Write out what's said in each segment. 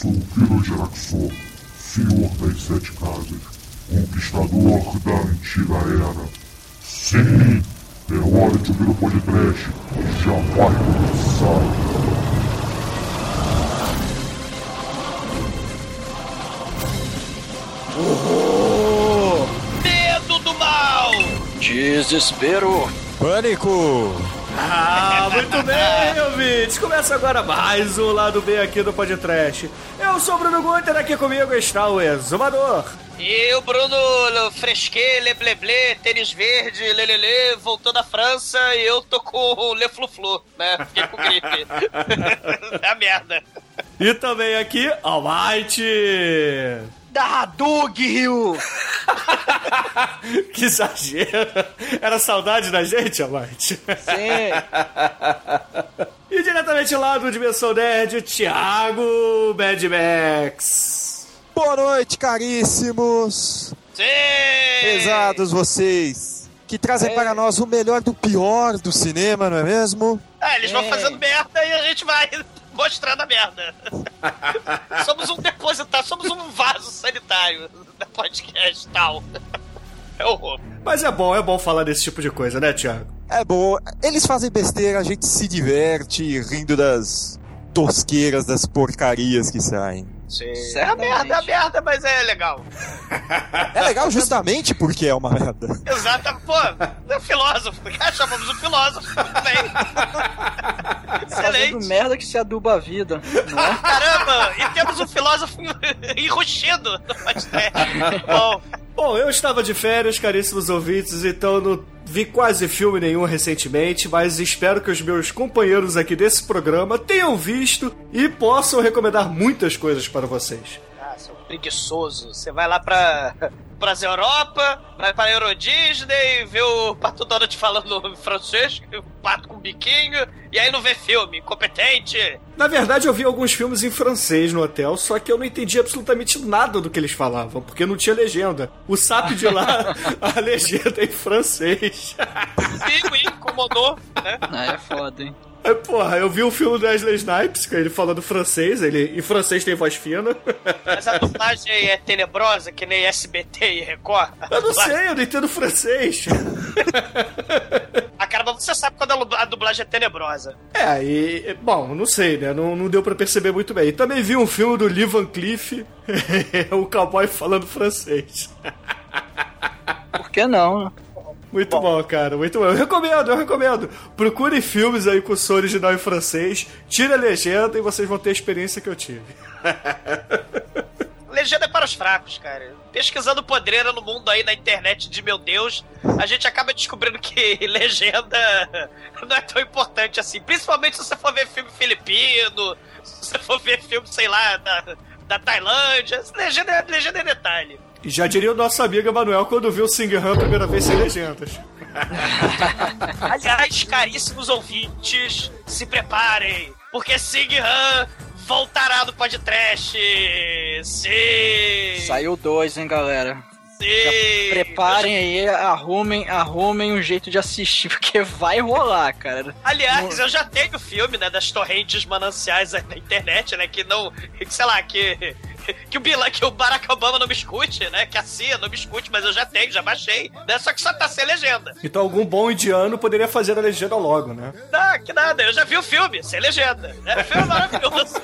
sou o Kiro Geraxor, senhor das sete casas, conquistador da antiga era. Sim, é hora de ouvir o podcast, já vai começar. Horror! Medo do mal! Desespero! Pânico! Ah, muito bem, ouvintes! Começa agora mais um Lado B aqui do Podcast. Eu sou o Bruno Guter, aqui comigo está o Exumador. E o Bruno Fresquet, Lebleble, tênis verde, lelele, voltou da França e eu tô com o Le Flu né? Fiquei com gripe. é a merda. E também aqui, Almighty! Da Doug Rio! que exagero! Era saudade da gente, Almighty? Sim! e diretamente lá do Dimensão Nerd, Thiago Mad Max. Boa noite, caríssimos! Sim! Pesados vocês! Que trazem É. para nós o melhor do pior do cinema, não é mesmo? Ah, eles vão É. fazendo merda e a gente vai mostrando a merda. somos um depositário, somos um vaso sanitário da podcast tal. É horror. Mas é bom, é bom falar desse tipo de coisa, né, Thiago? É bom, eles fazem besteira, a gente se diverte rindo das tosqueiras, das porcarias que saem. Sim. É a merda, é a merda, mas é legal. É legal justamente porque é uma merda. Exato, pô, é filósofo. Ah, chamamos o filósofo. Bem. Fazendo Excelente. merda que se aduba a vida, não é? Caramba, e temos um filósofo enrustido no podcast. Bom, Bom, eu estava de férias, caríssimos ouvintes, então não vi quase filme nenhum recentemente, mas espero que os meus companheiros aqui desse programa tenham visto e possam recomendar muitas coisas para vocês. ah, seu preguiçoso. Você vai lá pra, pras Europa, vai pra Euro Disney, vê o Pato Donald falando em francês, o pato com biquinho, e aí não vê filme, incompetente. Na verdade, eu vi alguns filmes em francês no hotel, só que eu não entendi absolutamente nada do que eles falavam, porque não tinha legenda. O SAP de lá, a legenda é em francês. Sim, me incomodou, né? Ah, é foda, hein? Aí, porra, eu vi o filme do Wesley Snipes, que ele falando francês, ele em francês tem voz fina. Mas a dublagem é tenebrosa, que nem SBT e Record. Eu não sei, eu não entendo francês. Ah, caramba, você sabe quando a dublagem é tenebrosa. É, e. Bom, não sei, né? Não, não deu pra perceber muito bem. E também vi um filme do Lee Van Cleef, o cowboy falando francês. Por que não? Muito bom. cara, muito bom. Eu recomendo, eu recomendo. Procure filmes aí com som original em francês, tire a legenda e vocês vão ter a experiência que eu tive. Legenda é para os fracos, cara. Pesquisando podreira no mundo aí na internet de meu Deus, a gente acaba descobrindo que legenda não é tão importante assim. Principalmente se você for ver filme filipino, se você for ver filme, sei lá, da, da Tailândia. Legenda, é- legenda é detalhe. E já diria o nosso amigo Emanuel quando viu o Sing Han a primeira vez sem legendas. Aliás, caríssimos ouvintes, se preparem, porque Sing Han voltará no podcast. Sim! Saiu dois, hein, galera? Sim! Preparem aí, arrumem, arrumem um jeito de assistir, porque vai rolar, cara. Aliás, eu já tenho filme, né, das torrentes mananciais aí na internet, né, que não, que, sei lá, que que o Bila, que o Barack Obama não me escute, né, que a CIA não me escute, mas eu já tenho, já baixei, né, só que só tá sem legenda. Então algum bom indiano poderia fazer a legenda logo, né? Não, que nada, eu já vi o filme, sem legenda, né, o filme é maravilhoso.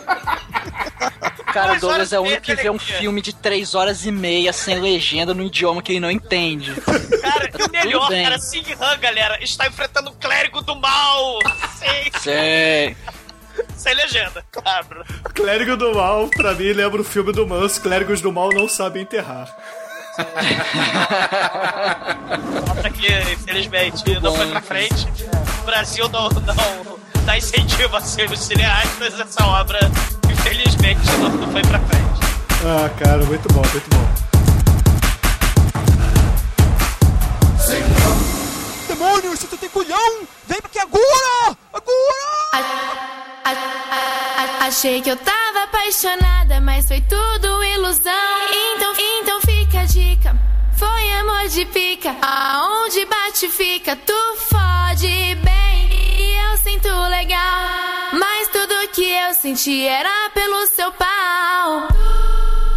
Cara, o Douglas é o único que de vê um filme de três horas e meia sem legenda no idioma que ele não entende. Cara, e o melhor, cara, Sing Han, galera, está enfrentando um clérigo do mal, Sei. sem legenda, claro. Clérigo do Mal, pra mim, lembra o filme do Manso. Clérigos do Mal não sabem enterrar. Nota que, infelizmente, não foi pra frente. O Brasil não, não dá incentivo a ser os cineastas. Essa obra, infelizmente, não, não foi pra frente. Ah, cara, muito bom, muito bom. Demônio, se tu tem culhão, vem aqui agora! Agora! Achei que eu tava apaixonada, mas foi tudo ilusão. Então, então fica a dica. Foi amor de pica. Aonde bate fica, tu fode bem. E eu sinto legal. Mas tudo que eu senti era pelo seu pau.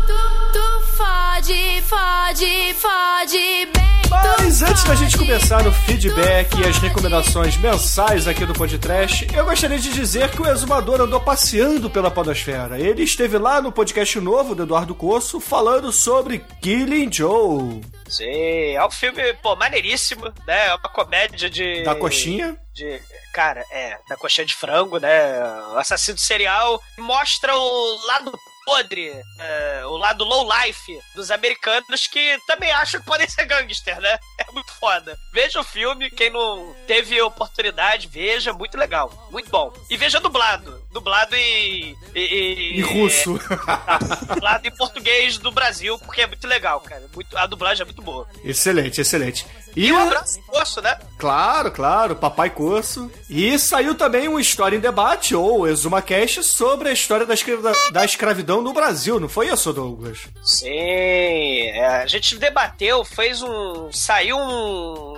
Tu, tu, tu fode, fode, fode bem. Mas antes da gente começar o feedback e as recomendações mensais aqui do podcast, eu gostaria de dizer que o exumador andou passeando pela podosfera. Ele esteve lá no podcast novo do Eduardo Coço falando sobre Killing Joe. Sim, é um filme, pô, maneiríssimo, né? É uma comédia de. Da coxinha? De, cara, é, da coxinha de frango, né? O assassino serial mostra o lado podre, é, o lado low life dos americanos que também acham que podem ser gangster, né? É muito foda. Veja o filme, quem não teve oportunidade, veja, muito legal, muito bom. E veja dublado, dublado e. E, E russo. É, dublado em português do Brasil, porque é muito legal, cara. Muito, a dublagem é muito boa. excelente, excelente. E, E um abraço moço, né? Claro, claro, Papai Corso. E saiu também uma história em debate, ou ExumaCast, sobre a história da, escra- da escravidão no Brasil, não foi isso, Douglas? Sim, é, a gente debateu, fez um. Saiu um.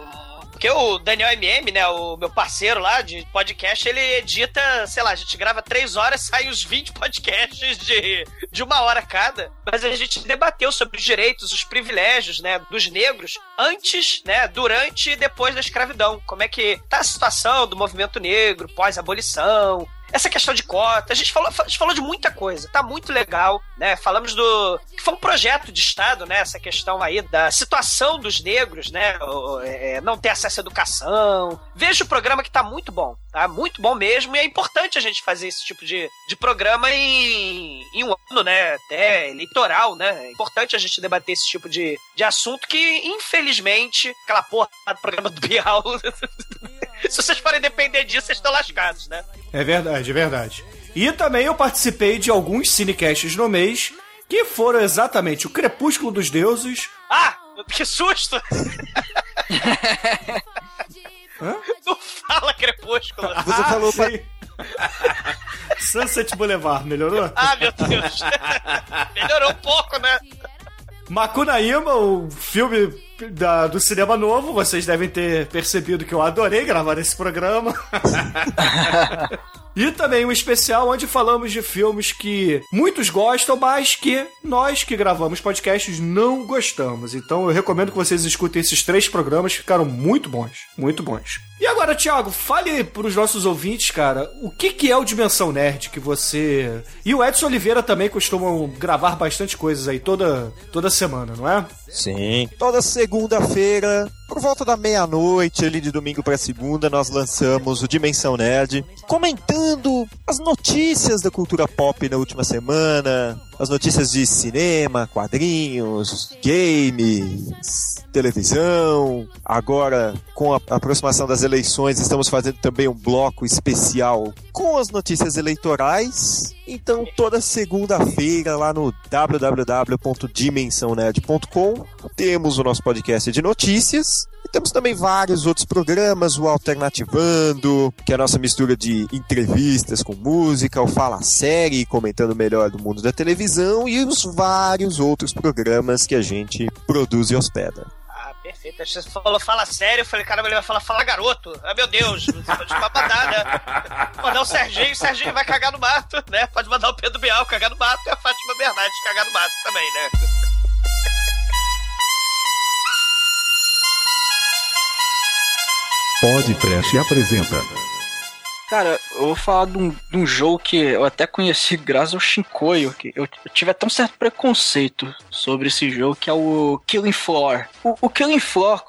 Porque o Daniel MM, né, o meu parceiro lá de podcast, ele edita, sei lá, a gente grava três horas, sai uns 20 podcasts de, de uma hora cada. Mas a gente debateu sobre os direitos, os privilégios, né, dos negros antes, né, durante e depois da escravidão. Como é que tá a situação do movimento negro, pós-abolição, essa questão de cota, a gente falou, a gente falou de muita coisa, tá muito legal, né? Falamos do. que foi um projeto de Estado, né? Essa questão aí da situação dos negros, né? É, não ter acesso à educação. Veja o programa que tá muito bom, tá? Muito bom mesmo, e é importante a gente fazer esse tipo de, de programa em, em um ano, né? Até eleitoral, né? É importante a gente debater esse tipo de, de assunto que, infelizmente, aquela porra do programa do Bial. Se vocês forem depender disso, vocês estão lascados, né? É verdade, é verdade. E também eu participei de alguns cinecasts no mês que foram exatamente o Crepúsculo dos Deuses. Ah! Que susto! Hã? Não fala crepúsculo! Você falou pra... Sunset Boulevard, melhorou? Ah, meu Deus! Melhorou um pouco, né? Macunaíma, o filme da- do cinema novo, vocês devem ter percebido que eu adorei gravar esse programa. E também um especial onde falamos de filmes que muitos gostam, mas que nós que gravamos podcasts não gostamos. Então eu recomendo que vocês escutem esses três programas, ficaram muito bons, muito bons. E agora, Thiago, fale pros nossos ouvintes, cara, o que, que é o Dimensão Nerd que você. E o Edson Oliveira também costumam gravar bastante coisas aí toda, toda semana, não é? Sim. Toda segunda-feira, por volta da meia-noite, ali de domingo pra segunda, nós lançamos o Dimensão Nerd, comentando as notícias da cultura pop na última semana, as notícias de cinema, quadrinhos, games, televisão. Agora, com a aproximação das eleições, estamos fazendo também um bloco especial com as notícias eleitorais. Então, toda segunda-feira, lá no www.dimensãonerd.com, temos o nosso podcast de notícias. Temos também vários outros programas, o Alternativando, que é a nossa mistura de entrevistas com música, o Fala Série, comentando melhor do mundo da televisão, e os vários outros programas que a gente produz e hospeda. Ah, perfeito. Você falou, fala sério. Eu falei, caramba, ele vai falar, fala garoto. Ah, meu Deus. Você pode mandar, né? Mandar o Serginho, o Serginho vai cagar no mato, né? Pode mandar o Pedro Bial cagar no mato e a Fátima Bernardes cagar no mato também, né? Podcast apresenta. Cara, eu vou falar de um, de um jogo que eu até conheci graças ao Shinkoio, que eu, eu tive até um certo preconceito sobre esse jogo, que é o Killing Floor. O, o Killing Floor,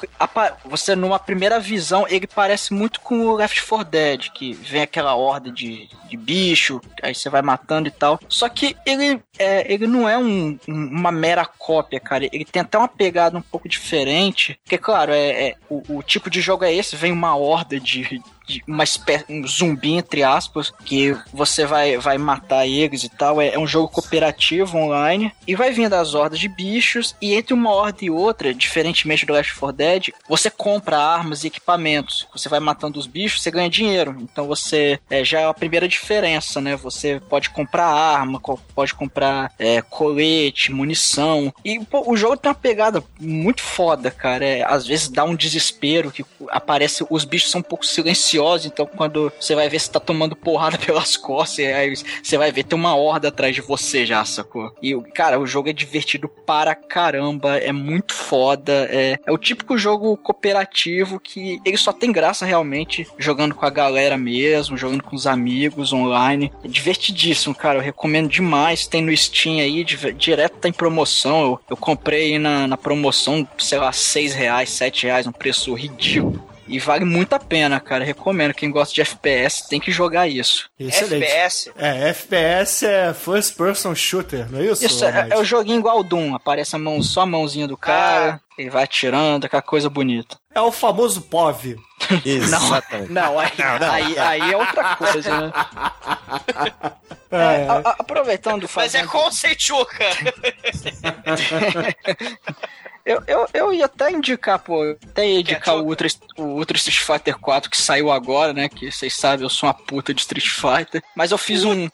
você numa primeira visão, ele parece muito com o Left 4 Dead, que vem aquela horda de, de bicho, aí você vai matando e tal. Só que ele, é, ele não é um- um- uma mera cópia, cara. Ele tem até uma pegada um pouco diferente, porque, claro, é, é- o, o tipo de jogo é esse, vem uma horda de, de uma espécie, um zumbi, entre aspas, que você vai, vai matar eles e tal. É, é um jogo cooperativo online. E vai vindo as hordas de bichos. E entre uma horda e outra, diferentemente do Left 4 Dead, você compra armas e equipamentos. Você vai matando os bichos, você ganha dinheiro. Então você é, já é a primeira diferença, né? Você pode comprar arma, pode comprar é, colete, munição. E pô, o jogo tem uma pegada muito foda, cara. É, às vezes dá um desespero que aparece. Os bichos são um pouco silenciosos então quando você vai ver se tá tomando porrada pelas costas, aí você vai ver tem uma horda atrás de você já, sacou? E, cara, o jogo é divertido para caramba, é muito foda, é, é o típico jogo cooperativo que ele só tem graça realmente jogando com a galera mesmo, jogando com os amigos online. É divertidíssimo, cara, eu recomendo demais, tem no Steam aí, direto tá em promoção, eu, eu comprei na, na promoção, sei lá, 6 reais, 7 reais, um preço ridículo. E vale muito a pena, cara. Recomendo. Quem gosta de FPS tem que jogar isso. Excelente. FPS? É, FPS é First Person Shooter, não é isso? Isso, é, é, o joguinho igual o Doom. Aparece a mão, só a mãozinha do cara, ah. e vai atirando, aquela coisa bonita. É o famoso POV. Exatamente. Não, não, aí, não, não. Aí, aí, é outra coisa, né? É, é, a, a, aproveitando... Mas é com Seichuca. Eu, eu, eu ia até indicar, pô, até ia indicar o Ultra, o Ultra Street Fighter 4 que saiu agora, né? Que vocês sabem, eu sou uma puta de Street Fighter. Mas eu fiz puta. um.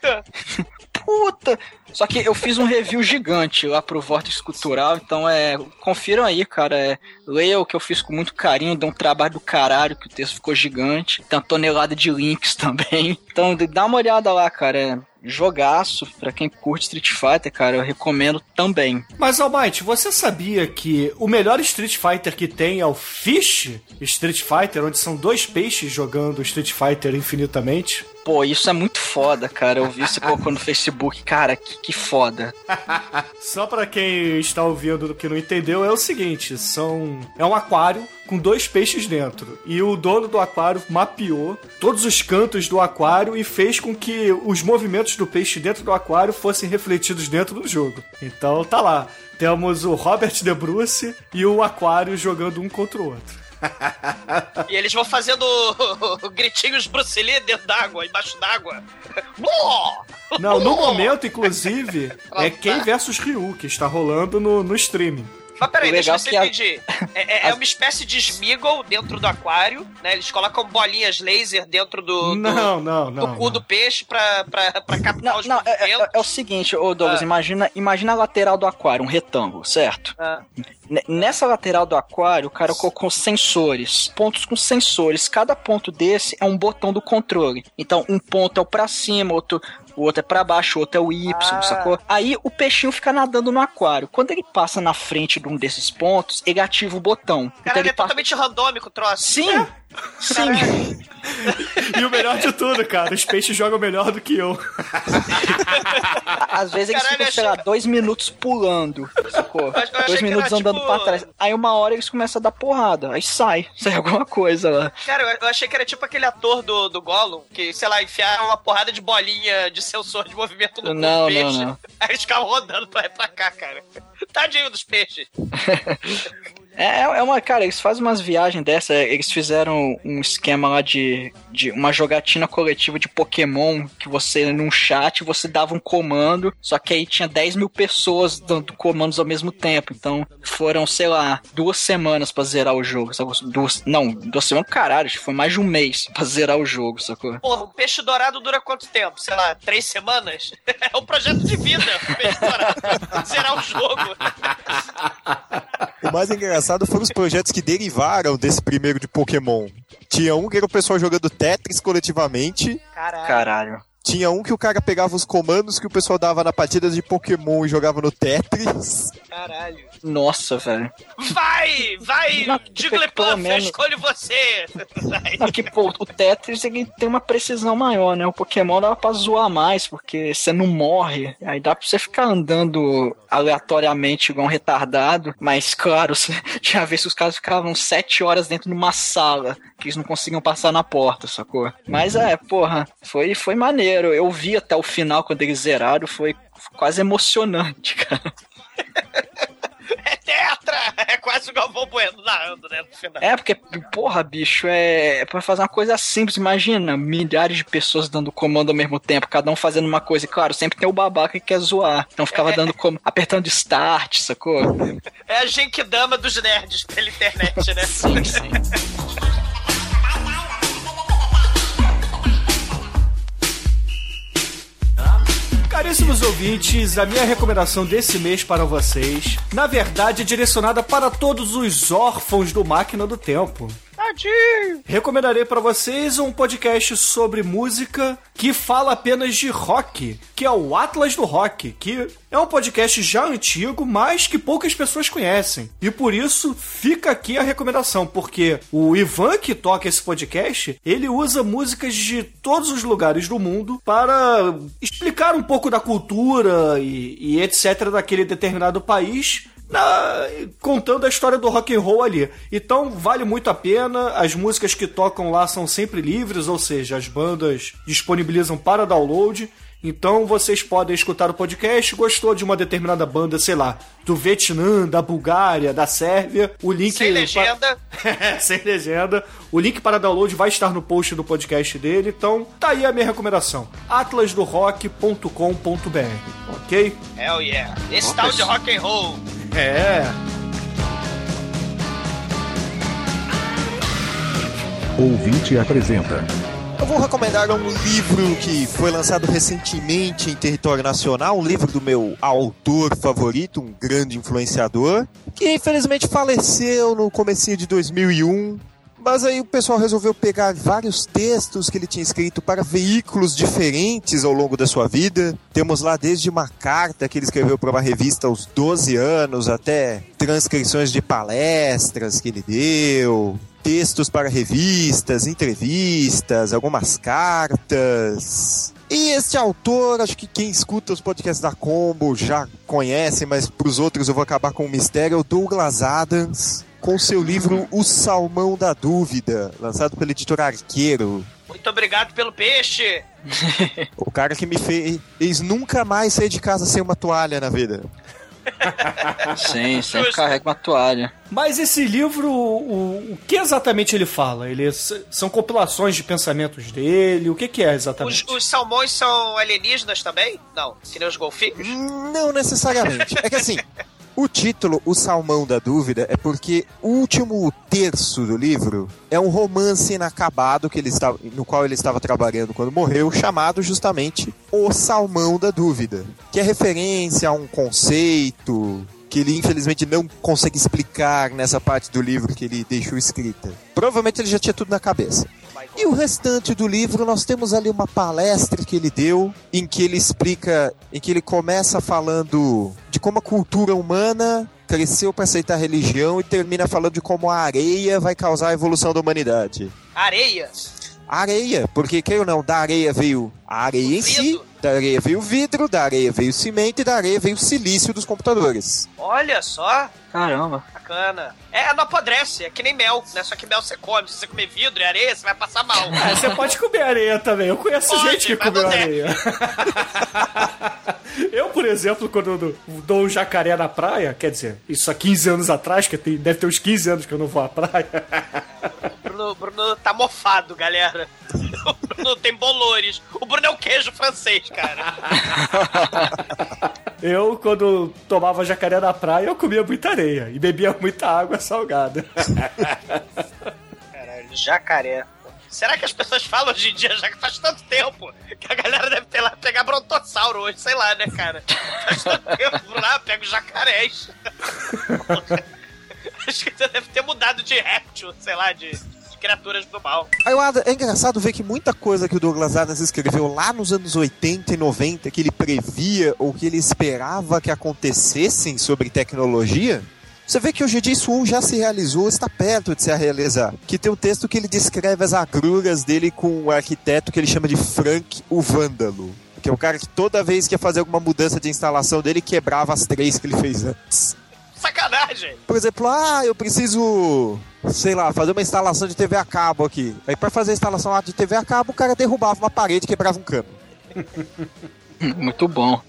Puta! Só que eu fiz um review gigante lá pro Vortex Cultural, então é. Confiram aí, cara. É, leia o que eu fiz com muito carinho, deu um trabalho do caralho, que o texto ficou gigante. Tem uma tonelada de links também. Então dá uma olhada lá, cara. É, jogaço para quem curte Street Fighter, cara, eu recomendo também. Mas Almighty, você sabia que o melhor Street Fighter que tem é o Fish Street Fighter, onde são dois peixes jogando Street Fighter infinitamente? Pô, isso é muito foda, cara. Eu vi você colocou no Facebook. Cara, que, que foda. Só para quem está ouvindo que não entendeu, é o seguinte: são. É um aquário com dois peixes dentro. E o dono do aquário mapeou todos os cantos do aquário e fez com que os movimentos do peixe dentro do aquário fossem refletidos dentro do jogo. Então tá lá. Temos o Robert De Bruce e o aquário jogando um contra o outro e eles vão fazendo gritinhos Bruce Lee dentro d'água, embaixo d'água. Não, no momento, inclusive, é Ken versus Ryu, que está rolando no, no streaming. Mas peraí, deixa eu ver se eu entendi. É, é, é, uma espécie de Smeagol dentro do aquário, né? Eles colocam bolinhas laser dentro do, do, não, não, não, do cu do peixe pra, pra, pra captar não, os não, é, é, é, o seguinte, ô Douglas, ah. imagina, imagina a lateral do aquário, um retângulo, certo? Ah. Nessa lateral do aquário, o cara colocou sensores, pontos com sensores. Cada ponto desse é um botão do controle. Então, um ponto é o pra cima, outro o outro é para baixo, o outro é o Y, ah. sacou? Aí o peixinho fica nadando no aquário. Quando ele passa na frente de um desses pontos, ele ativa o botão. Caralho, então ele é passa... totalmente randômico o troço. Sim! É. Sim. e o melhor de tudo, cara, os peixes jogam melhor do que eu. Às vezes eles Caralho, ficam, sei lá, dois minutos pulando, sacou? Dois minutos andando tipo... pra trás. Aí uma hora eles começam a dar porrada, aí sai, sai alguma coisa lá. Cara, eu achei que era tipo aquele ator do, do Gollum, que, sei lá, enfiaram uma porrada de bolinha de sensor de movimento no não, peixe. Não, não. Aí eles ficavam rodando pra pra cá, cara. Tadinho dos peixes. É, é uma, cara, eles fazem umas viagens dessa, eles fizeram um esquema lá de, de uma jogatina coletiva de Pokémon, que você, num chat, você dava um comando, só que aí tinha 10 mil pessoas dando comandos ao mesmo tempo, então foram, sei lá, duas semanas pra zerar o jogo, sabe? Duas, não, duas semanas, caralho, foi mais de um mês pra zerar o jogo, sacou? Porra, o peixe dourado dura quanto tempo? Sei lá, três semanas? É um projeto de vida, o peixe dourado, zerar o jogo. O mais engraçado foram os projetos que derivaram desse primeiro de Pokémon. Tinha um que era o pessoal jogando Tetris coletivamente. Caralho. Caralho. Tinha um que o cara pegava os comandos que o pessoal dava na partida de Pokémon e jogava no Tetris. Caralho. Nossa, velho. Vai! Vai! Jigglypuff, eu escolho você! Não, que, pô, o Tetris ele tem uma precisão maior, né? O Pokémon dá pra zoar mais, porque você não morre. Aí dá pra você ficar andando aleatoriamente igual um retardado. Mas, claro, tinha vezes que os caras ficavam sete horas dentro de uma sala que eles não conseguiam passar na porta, sacou? Mas é, porra, foi, foi maneiro. Eu vi até o final quando eles zeraram, foi quase emocionante, cara. É quase o Galvão Bueno narrando, né? No final. É, porque, porra, bicho, é, é pra fazer uma coisa simples. Imagina, milhares de pessoas dando comando ao mesmo tempo, cada um fazendo uma coisa. E claro, sempre tem o babaca que quer zoar. Então ficava é. dando como. apertando start, sacou? É a Genkidama dos nerds pela internet, né? sim, sim. Caríssimos ouvintes, a minha recomendação desse mês para vocês, na verdade, é direcionada para todos os órfãos do Máquina do Tempo. Nerdinho! Recomendarei para vocês um podcast sobre música que fala apenas de rock, que é o Atlas do Rock, que é um podcast já antigo, mas que poucas pessoas conhecem. E por isso fica aqui a recomendação, porque o Ivan que toca esse podcast, ele usa músicas de todos os lugares do mundo para explicar um pouco da cultura e, e etc daquele determinado país na, contando a história do rock and roll ali. Então vale muito a pena. As músicas que tocam lá são sempre livres, ou seja, as bandas disponibilizam para download. Então vocês podem escutar o podcast, gostou de uma determinada banda, sei lá, do Vietnã, da Bulgária, da Sérvia, o link Sem legenda. Sem legenda. O link para download vai estar no post do podcast dele. Então, tá aí a minha recomendação: atlasdorock.com.br. OK? Hell yeah. Esse tal de rock and roll. É. Ouvinte apresenta. Eu vou recomendar um livro que foi lançado recentemente em território nacional, um livro do meu autor favorito, um grande influenciador, que infelizmente faleceu no comecinho de 2001. Mas aí o pessoal resolveu pegar vários textos que ele tinha escrito para veículos diferentes ao longo da sua vida. Temos lá desde uma carta que ele escreveu para uma revista aos 12 anos, até transcrições de palestras que ele deu, textos para revistas, entrevistas, algumas cartas. E este autor, acho que quem escuta os podcasts da Combo já conhece, mas para os outros eu vou acabar com o mistério, é o Douglas Adams, com seu livro O Salmão da Dúvida, lançado pela editora Arqueiro. Muito obrigado pelo peixe! o cara que me fez nunca mais sair de casa sem uma toalha na vida. Sim, sempre carrega uma toalha. Mas esse livro, o, o que exatamente ele fala? Ele são compilações de pensamentos dele? O que, que é exatamente? Os, os, salmões são alienígenas também? Não, que nem os golfinhos? Não necessariamente. é que assim, o título, O Salmão da Dúvida, é porque o último terço do livro é um romance inacabado que ele estava, no qual ele estava trabalhando quando morreu, chamado justamente O Salmão da Dúvida, que é referência a um conceito que ele infelizmente não consegue explicar nessa parte do livro que ele deixou escrita. Provavelmente ele já tinha tudo na cabeça. E o restante do livro, nós temos ali uma palestra que ele deu, em que ele explica, em que ele começa falando de como a cultura humana cresceu para aceitar a religião e termina falando de como a areia vai causar a evolução da humanidade. Areia? Areia, porque, quer ou não, da areia veio a areia em si, da areia veio o vidro, da areia veio o cimento e da areia veio o silício dos computadores. Olha só! Caramba! Bacana. É, não apodrece, é que nem mel, né? Só que mel você come. Se você comer vidro e areia, você vai passar mal. É, você pode comer areia também. Eu conheço pode, gente que comeu areia. eu, por exemplo, quando dou um jacaré na praia, quer dizer, isso há 15 anos atrás, que deve ter uns 15 anos que eu não vou à praia. Bruno, Bruno tá mofado, galera. O Bruno tem bolores. O Bruno é o queijo francês, cara. Eu, quando tomava jacaré na praia, eu comia muita areia e bebia muita água salgada. Caralho, jacaré. Será que as pessoas falam hoje em dia, já que faz tanto tempo, que a galera deve ter lá pegar brontossauro hoje, sei lá, né, cara? Faz tanto tempo lá, pega os jacarés. Acho que você deve ter mudado de réptil, sei lá, de criaturas do mal. Aí, é engraçado ver que muita coisa que o Douglas Adams escreveu lá nos anos 80 e 90, que ele previa ou que ele esperava que acontecessem sobre tecnologia, você vê que hoje em dia isso já se realizou, está perto de se realizar. Que tem um texto que ele descreve as agruras dele com o arquiteto que ele chama de Frank o Vândalo. Que é o cara que toda vez que ia fazer alguma mudança de instalação dele, quebrava as três que ele fez antes. Sacanagem! Por exemplo, ah, eu preciso, sei lá, fazer uma instalação de TV a cabo aqui. Aí para fazer a instalação de TV a cabo, o cara derrubava uma parede e quebrava um cano. Muito bom.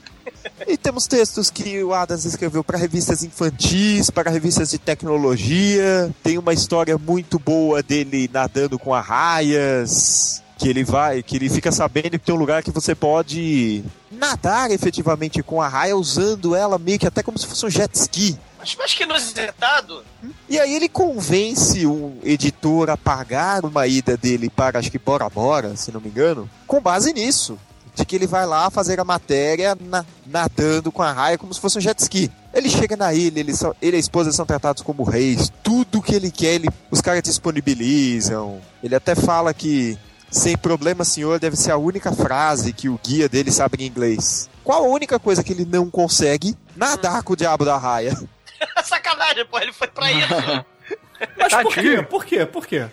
E temos textos que o Adams escreveu para revistas infantis, para revistas de tecnologia. Tem uma história muito boa dele nadando com arraias. Que ele vai, que ele fica sabendo que tem um lugar que você pode nadar efetivamente com a raia usando ela meio que até como se fosse um jet ski. Mas, mas que inusitado. E aí ele convence um editor a pagar uma ida dele para, acho que Bora Bora, se não me engano, com base nisso. de que ele vai lá fazer a matéria na- nadando com a raia como se fosse um jet ski. Ele chega na ilha, ele, são, ele e a esposa são tratados como reis, tudo que ele quer, ele, os caras disponibilizam. Ele até fala que sem problema, senhor, deve ser a única frase que o guia dele sabe em inglês. Qual a única coisa que ele não consegue? Nadar com o diabo da raia. Sacanagem, pô, ele foi pra isso. Mas por quê? Por quê? Por quê?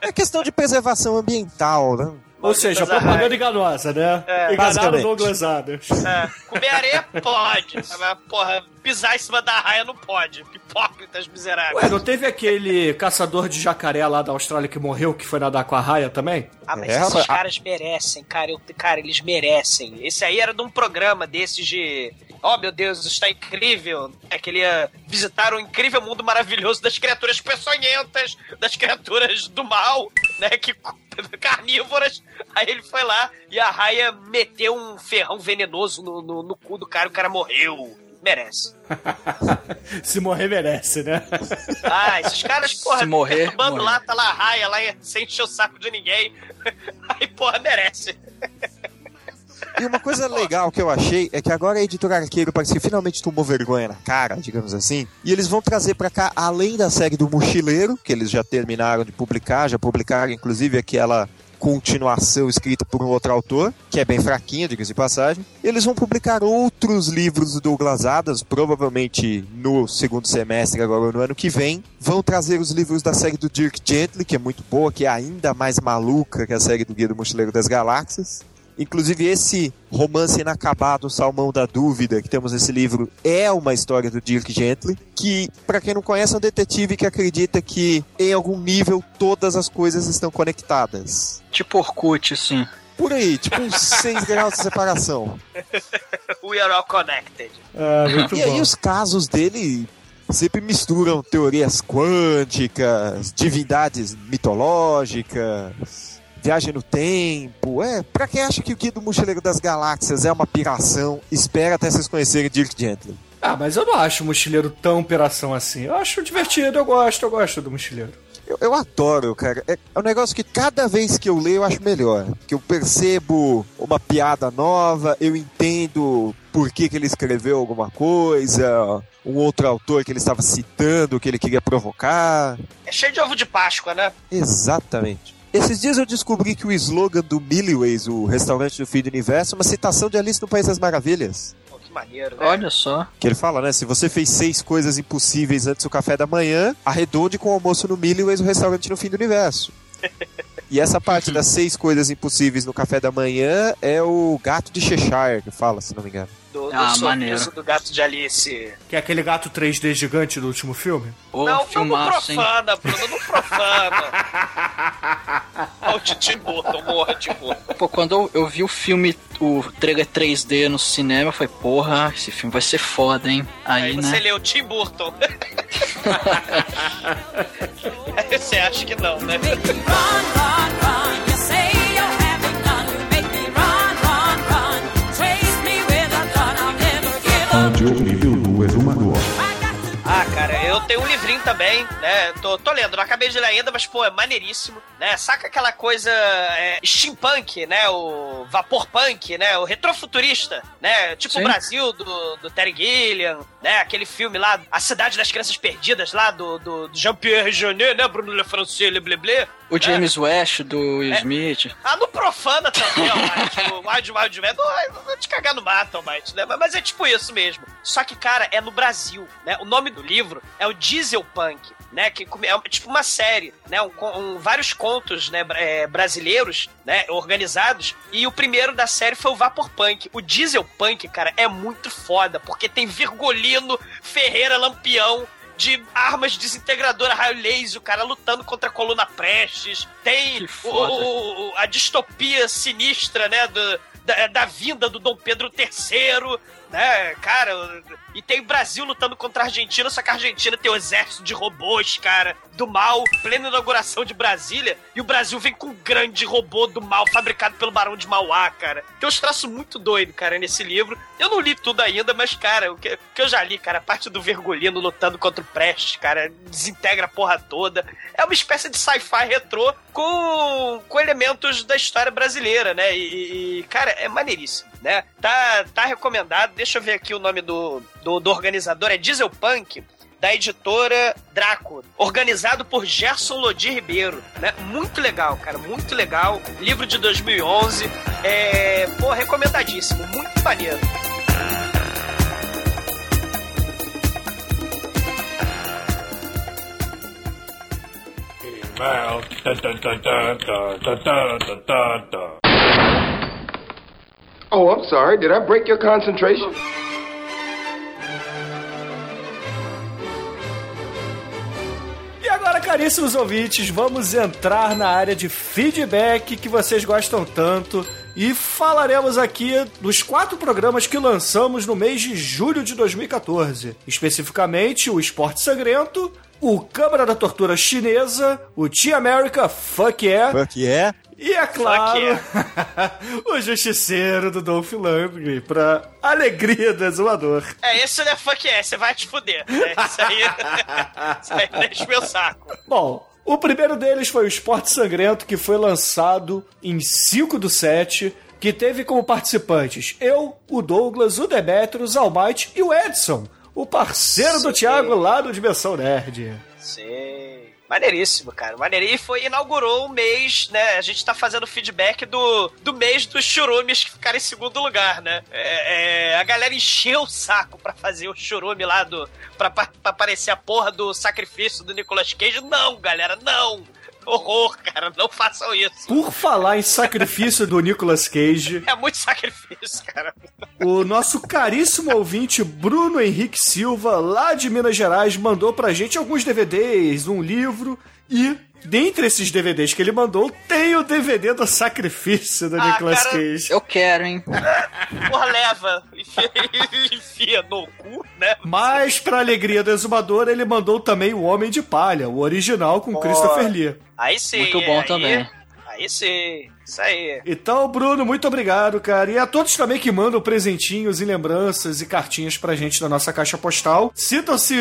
É questão de preservação ambiental, né? Ou seja, propaganda enganosa, né? É. Enganaram. Douglas Adams. É, comer areia pode. Mas, porra, pisar em cima da raia não pode. Hipócritas miseráveis. Ué, não teve aquele caçador de jacaré lá da Austrália que morreu, que foi nadar com a raia também? Ah, mas É, esses mas- caras merecem, cara. Eu, cara, eles merecem. Esse aí era de um programa desses de. Oh, meu Deus, está incrível. É que ele ia visitar o incrível mundo maravilhoso das criaturas peçonhentas, das criaturas do mal, né? Que carnívoras. Aí ele foi lá e a raia meteu um ferrão venenoso no, no, no cu do cara e o cara morreu. Merece. Se morrer, merece, né? Ah, esses caras, porra, Se morrer, perturbando morre. lá, tá lá a raia lá sem encher o saco de ninguém. Aí, porra, merece. E uma coisa legal que eu achei é que agora a editora Arqueiro parece que finalmente tomou vergonha na cara, digamos assim. E eles vão trazer pra cá, além da série do Mochileiro, que eles já terminaram de publicar, já publicaram inclusive aquela continuação escrita por um outro autor, que é bem fraquinha, diga-se de passagem. Eles vão publicar outros livros do Douglas Adams, provavelmente no segundo semestre, agora no ano que vem. Vão trazer os livros da série do Dirk Gently, que é muito boa, que é ainda mais maluca que a série do Guia do Mochileiro das Galáxias. Inclusive, esse romance inacabado, Salmão da Dúvida, que temos nesse livro, é uma história do Dirk Gently, que, para quem não conhece, é um detetive que acredita que, em algum nível, todas as coisas estão conectadas. Tipo Orkut, assim. Por aí, tipo uns 6 graus de separação. We are all connected. Ah, muito E aí, bom. os casos dele sempre misturam teorias quânticas, divindades mitológicas, viagem no tempo. É, pra quem acha que o Guia do Mochileiro das Galáxias é uma piração, espera até vocês conhecerem Dirk Gently. Ah, mas eu não acho o mochileiro tão piração assim. Eu acho divertido, eu gosto, eu gosto do mochileiro. Eu, eu adoro, cara. É, é um negócio que cada vez que eu leio eu acho melhor. Que eu percebo uma piada nova, eu entendo por que, que ele escreveu alguma coisa, um outro autor que ele estava citando, que ele queria provocar. É cheio de ovo de Páscoa, né? Exatamente. Esses dias eu descobri que o slogan do Milliways, o restaurante do fim do universo, é uma citação de Alice no País das Maravilhas. Pô, que maneiro, né? Olha só. Que ele fala, né? Se você fez seis coisas impossíveis antes do café da manhã, arredonde com o almoço no Milliways, o restaurante no fim do universo. E essa parte das seis coisas impossíveis no café da manhã é o gato de Cheshire que fala, se não me engano. Do, do Ah, sorriso maneiro. do gato de Alice. Que é aquele gato 3D gigante do último filme? Ô, não, não filmaço, hein? profana, Bruno, não profana. Olha o Tim Burton, morra, Tim Burton. Pô, quando eu, eu vi o filme, o trailer 3D no cinema, eu falei, porra, esse filme vai ser foda, hein? Aí, Aí você né? leu Tim Burton. Aí você acha que não, né? Run, run, run. Never give up. Ante o nível do exumador. Ah, cara, eu tenho um livrinho também, né? Tô, tô lendo, não acabei de ler ainda, mas, pô, é maneiríssimo, né? Saca aquela coisa é, steampunk, né? O vapor punk, né? O retrofuturista, né? Tipo Sim. o Brasil do, do Terry Gilliam, né? Aquele filme lá, A Cidade das Crianças Perdidas, lá do, do, do Jean-Pierre Jeunet, né? Bruno Le Francais, Le Blé Blé. O James West do Will É. Smith. Ah, no Profana também, ó, Mike. O Wild Wild. Não vai te cagar no mato, Mike, né? Mas é tipo isso mesmo. Só que, cara, é no Brasil, né? O nome do livro é o Diesel Punk, né? Que é tipo uma série, né? Um, um- vários contos, né? é, brasileiros, né? Organizados. E o primeiro da série foi o Vapor Punk. O Diesel Punk, cara, é muito foda, porque tem Virgolino, Ferreira, Lampião, de armas desintegradoras, raio laser, o cara lutando contra a coluna Prestes. Tem o- a distopia sinistra, né? do- da, da vinda do Dom Pedro III, né? Cara, e tem Brasil lutando contra a Argentina, só que a Argentina tem um exército de robôs, cara, do mal, plena inauguração de Brasília, e o Brasil vem com um grande robô do mal fabricado pelo Barão de Mauá, cara. Tem uns traços muito doidos, cara, nesse livro. Eu não li tudo ainda, mas, cara, o que, o que eu já li, cara, a parte do Vergolino lutando contra o Prestes, cara, desintegra a porra toda. É uma espécie de sci-fi retrô com, com elementos da história brasileira, né? E, e, cara, é maneiríssimo, né? Tá, tá recomendado. Deixa eu ver aqui o nome do, do, do organizador. É Diesel Punk da editora Draco, organizado por Gerson Lodi Ribeiro, né? Muito legal, cara, muito legal. Livro de 2011, é, pô, recomendadíssimo, muito maneiro. Oh, I'm sorry. Did I break your concentration? E agora, caríssimos ouvintes, vamos entrar na área de feedback que vocês gostam tanto e falaremos aqui dos quatro programas que lançamos no mês de julho de 2014. Especificamente, o Esporte Sangrento, o Câmara da Tortura Chinesa, o Tea America Fuck Yeah Fuck yeah. E, é claro, o Justiceiro do Dolph Lundgren, pra alegria do exumador. É, esse não é fuck é, você vai te fuder. Né? Isso aí. isso aí enche meu saco. Bom, o primeiro deles foi o Esporte Sangrento, que foi lançado em 5 do 7, que teve como participantes eu, o Douglas, o Demetrius, o Almighty e o Edson, o parceiro do Sim. Thiago lá do Dimensão Nerd. Sim. Maneiríssimo, cara. Maneiríssimo. E foi, inaugurou o mês, né? A gente tá fazendo feedback do, do mês dos churumes que ficaram em segundo lugar, né? É, é, a galera encheu o saco pra fazer o churume lá do. Pra, pra, pra aparecer a porra do sacrifício do Nicolas Cage. Não, galera, não! Horror, cara, não façam isso. Por falar em sacrifício do Nicolas Cage, É muito sacrifício, cara. o nosso caríssimo ouvinte Bruno Henrique Silva, lá de Minas Gerais, mandou pra gente alguns DVDs, um livro e. Dentre esses DVDs que ele mandou, tem o DVD do sacrifício do Ah, Nicolas cara, Cage. Eu quero, hein? Porra, leva. Enfia, no cu, né? Mas, pra alegria do exumador, ele mandou também o Homem de Palha, o original com Christopher Lee. Aí sim. Muito bom aí, também. Aí sim. Isso aí. Então, Bruno, muito obrigado, cara. E a todos também que mandam presentinhos e lembranças e cartinhas pra gente na nossa caixa postal. Sintam-se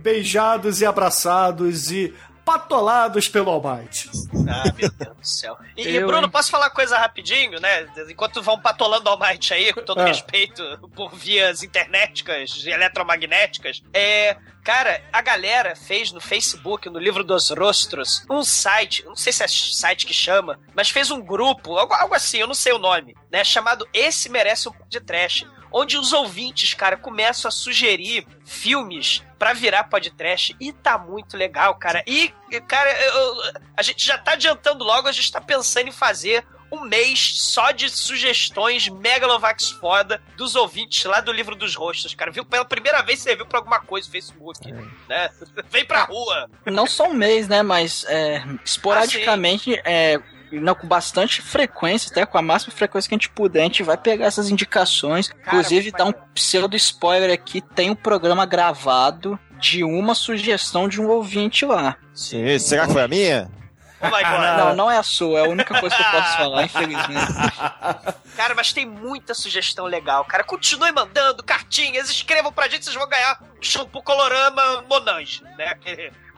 beijados e abraçados e patolados pelo Almighty. Ah, meu Deus do céu. E, e, Eu, Bruno, hein? posso falar uma coisa rapidinho, né? Enquanto vão patolando o Almighty aí, com todo Ah. respeito por vias internéticas e eletromagnéticas, é. Cara, a galera fez no Facebook, no livro dos rostros, um site, não sei se é site que chama, mas fez um grupo, algo, algo assim, eu não sei o nome, né? Chamado Esse Merece um de Trash. Onde os ouvintes, cara, começam a sugerir filmes pra virar podcast. E tá muito legal, cara. E, cara, eu- a gente já tá adiantando logo, a gente tá pensando em fazer um mês só de sugestões megalovax foda dos ouvintes lá do livro dos rostos, cara. Viu? Pela primeira vez serviu pra alguma coisa no Facebook, né? Vem pra rua. Não só um mês, né? Mas é, esporadicamente, é, não, com bastante frequência, até com a máxima frequência que a gente puder, a gente vai pegar essas indicações. Inclusive, dar um pseudo spoiler aqui: tem um programa gravado de uma sugestão de um ouvinte lá. Sim, será que foi a minha? Oh my God. Não, não é a sua, é a única coisa que eu posso falar, infelizmente. Cara, mas tem muita sugestão legal, cara. Continue mandando cartinhas, escrevam pra gente, vocês vão ganhar shampoo colorama Monange, né?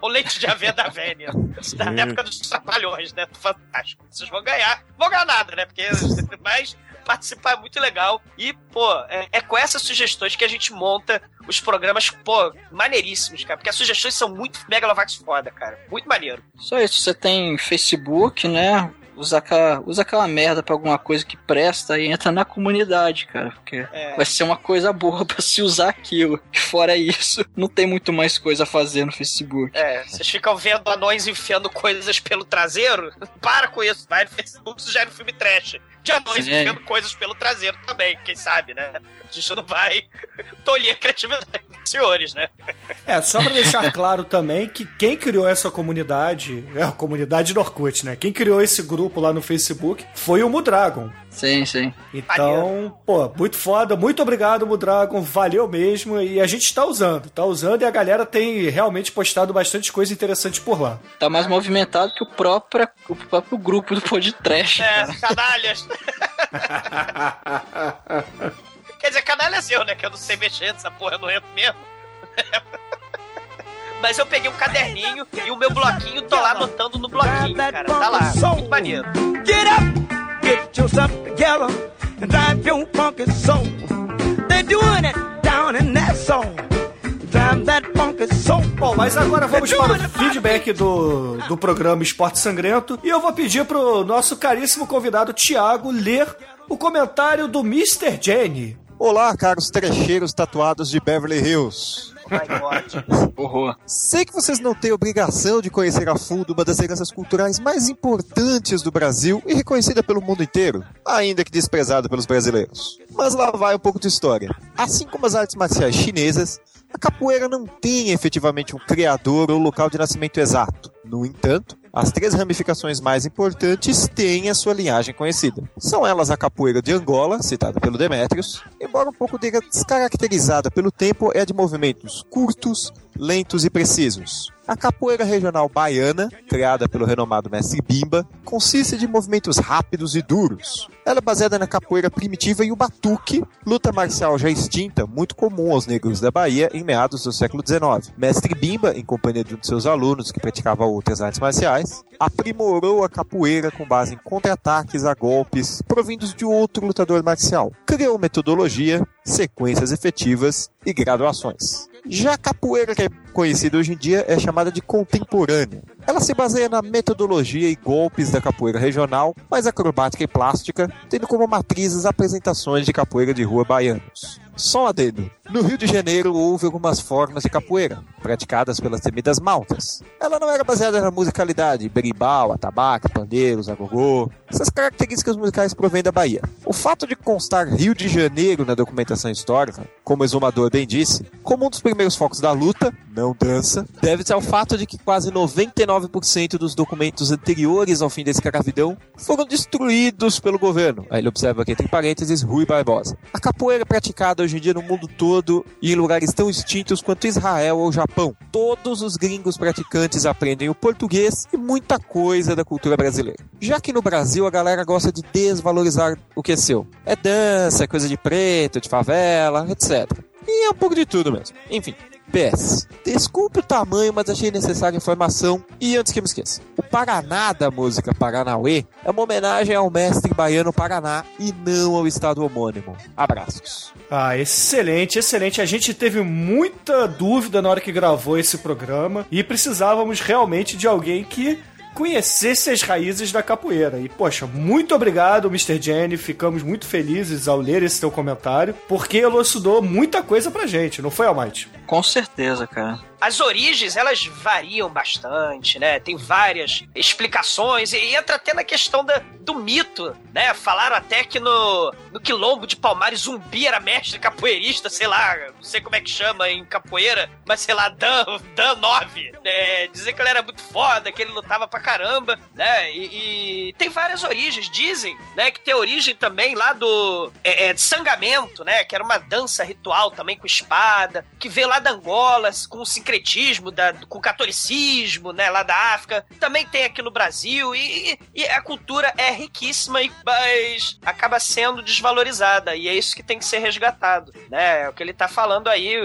O leite de aveia da Vênia. Da época dos trapalhões, né? Fantástico. Vocês vão ganhar. Vão ganhar nada, né? Porque. Mas participar é muito legal. E, pô, é, é com essas sugestões que a gente monta os programas, pô, maneiríssimos, cara. Porque as sugestões são muito megalovax foda, cara. Muito maneiro. Só isso, você tem Facebook, né? Usa aquela, usa aquela merda pra alguma coisa que presta e entra na comunidade, cara. Porque É. vai ser uma coisa boa pra se usar aquilo. Fora isso, não tem muito mais coisa a fazer no Facebook. É, vocês ficam vendo anões enfiando coisas pelo traseiro? Para com isso, vai no Facebook sugere um filme trash. De anões Sim. enfiando coisas pelo traseiro também, quem sabe, né? A gente não vai tolher a criatividade dos senhores, né? É, só pra deixar claro também que quem criou essa comunidade, é a comunidade do Orkut, né? Quem criou esse grupo lá no Facebook foi o Mudragon. Sim, sim. Então, pô, muito foda, muito obrigado, Mudragon, valeu mesmo. E a gente tá usando, tá usando e a galera tem realmente postado bastante coisa interessante por lá. Tá mais movimentado que o próprio, o próprio grupo do podcast. É, cara. canalhas. Quer dizer, canalha é seu, né? Que eu não sei mexer nessa porra, eu não entro mesmo. Mas eu peguei um caderninho e o meu bloquinho, tô lá anotando no bloquinho, cara. Tá lá, muito maneiro. Get up, get yourself together. drive your funky soul. They're doing it down in that soul. Bom, mas agora vamos para o feedback do, do programa Esporte Sangrento e eu vou pedir pro nosso caríssimo convidado Thiago ler o comentário do Mr. Jenny. Olá, caros trecheiros tatuados de Beverly Hills. Horror. Sei que vocês não têm obrigação de conhecer a fundo uma das heranças culturais mais importantes do Brasil e reconhecida pelo mundo inteiro, ainda que desprezada pelos brasileiros. Mas lá vai um pouco de história. Assim como as artes marciais chinesas, a capoeira não tem efetivamente um criador ou local de nascimento exato. No entanto, as três ramificações mais importantes têm a sua linhagem conhecida. São elas a capoeira de Angola, citada pelo Demetrius, embora um pouco descaracterizada pelo tempo, é a de movimentos curtos, lentos e precisos. A capoeira regional baiana, criada pelo renomado mestre Bimba, consiste de movimentos rápidos e duros. Ela é baseada na capoeira primitiva e o batuque, luta marcial já extinta, muito comum aos negros da Bahia em meados do século XIX. Mestre Bimba, em companhia de um de seus alunos que praticava outras artes marciais, aprimorou a capoeira com base em contra-ataques a golpes provindos de outro lutador marcial. Criou metodologia, sequências efetivas e graduações. Já a capoeira que é conhecida hoje em dia é chamada de contemporânea. Ela se baseia na metodologia e golpes da capoeira regional, mais acrobática e plástica, tendo como matrizes apresentações de capoeira de rua baianos. Só um adendo. No Rio de Janeiro houve algumas formas de capoeira, praticadas pelas temidas maltas. Ela não era baseada na musicalidade, berimbau, atabaque, pandeiros, agogô. Essas características musicais provêm da Bahia. O fato de constar Rio de Janeiro na documentação histórica, como o exumador bem disse, como um dos primeiros focos da luta, não dança, deve-se ao fato de que quase 99% dos documentos anteriores ao fim da escravidão foram destruídos pelo governo. Aí ele observa aqui entre parênteses Rui Barbosa. A capoeira é praticada hoje em dia no mundo todo e em lugares tão extintos quanto Israel ou Japão. Todos os gringos praticantes aprendem o português e muita coisa da cultura brasileira. Já que no Brasil a galera gosta de desvalorizar o que é seu. É dança, é coisa de preto, de favela, etc. E é um pouco de tudo mesmo. Enfim, PS. Desculpe o tamanho, mas achei necessária a informação. E antes que eu me esqueça, o Paraná da música Paranauê é uma homenagem ao mestre baiano Paraná e não ao estado homônimo. Abraços. Ah, excelente, excelente. A gente teve muita dúvida na hora que gravou esse programa e precisávamos realmente de alguém que conhecesse as raízes da capoeira. E, poxa, muito obrigado, Mr. Jenny. Ficamos muito felizes ao ler esse teu comentário, porque elucidou muita coisa pra gente, não foi, Almighty? Com certeza, cara. As origens, elas variam bastante, né? Tem várias explicações e entra até na questão da, do mito, né? Falaram até que no, no quilombo de Palmares zumbi era mestre capoeirista, sei lá, não sei como é que chama em capoeira, mas sei lá, Dan, Dan 9. É, dizer que ele era muito foda, que ele lutava pra caramba, né? E, e tem várias origens, dizem, né? Que tem origem também lá do é, é, sangamento, né? Que era uma dança ritual também com espada, que veio lá da Angola com o sincretismo, da, com o catolicismo, né, lá da África. Também tem aqui no Brasil e, e a cultura é riquíssima, e, mas acaba sendo desvalorizada e é isso que tem que ser resgatado, né? É o que ele tá falando aí,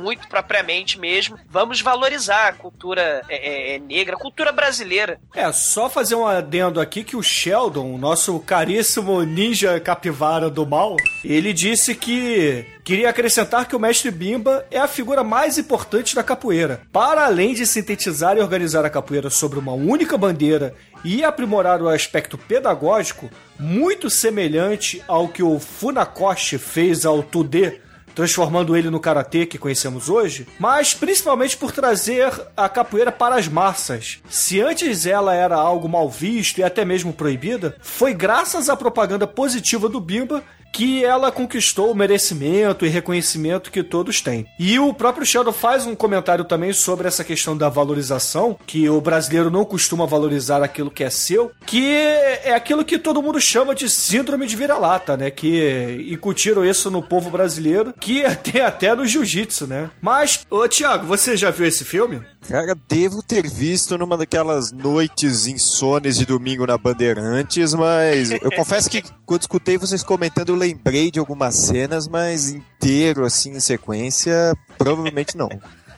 muito propriamente mesmo. Vamos valorizar a cultura é, é, negra, a cultura brasileira. É, só fazer um adendo aqui que o Sheldon, nosso caríssimo ninja capivara do mal, ele disse que queria acrescentar que o mestre Bimba é a figura mais importante da capoeira. Para além de sintetizar e organizar a capoeira sobre uma única bandeira e aprimorar o aspecto pedagógico, muito semelhante ao que o Funakoshi fez ao Tudê transformando ele no karatê que conhecemos hoje, mas principalmente por trazer a capoeira para as massas. Se antes ela era algo mal visto e até mesmo proibida, foi graças à propaganda positiva do Bimba que ela conquistou o merecimento e reconhecimento que todos têm. E o próprio Sheldon faz um comentário também sobre essa questão da valorização, que o brasileiro não costuma valorizar aquilo que é seu, que é aquilo que todo mundo chama de síndrome de vira-lata, né? Que incutiram isso no povo brasileiro, que tem até no jiu-jitsu, né? Mas, ô Thiago, você já viu esse filme? Cara, devo ter visto numa daquelas noites insones de domingo na Bandeirantes, mas eu confesso que quando escutei vocês comentando, eu lembrei de algumas cenas, mas inteiro, assim, em sequência, provavelmente não.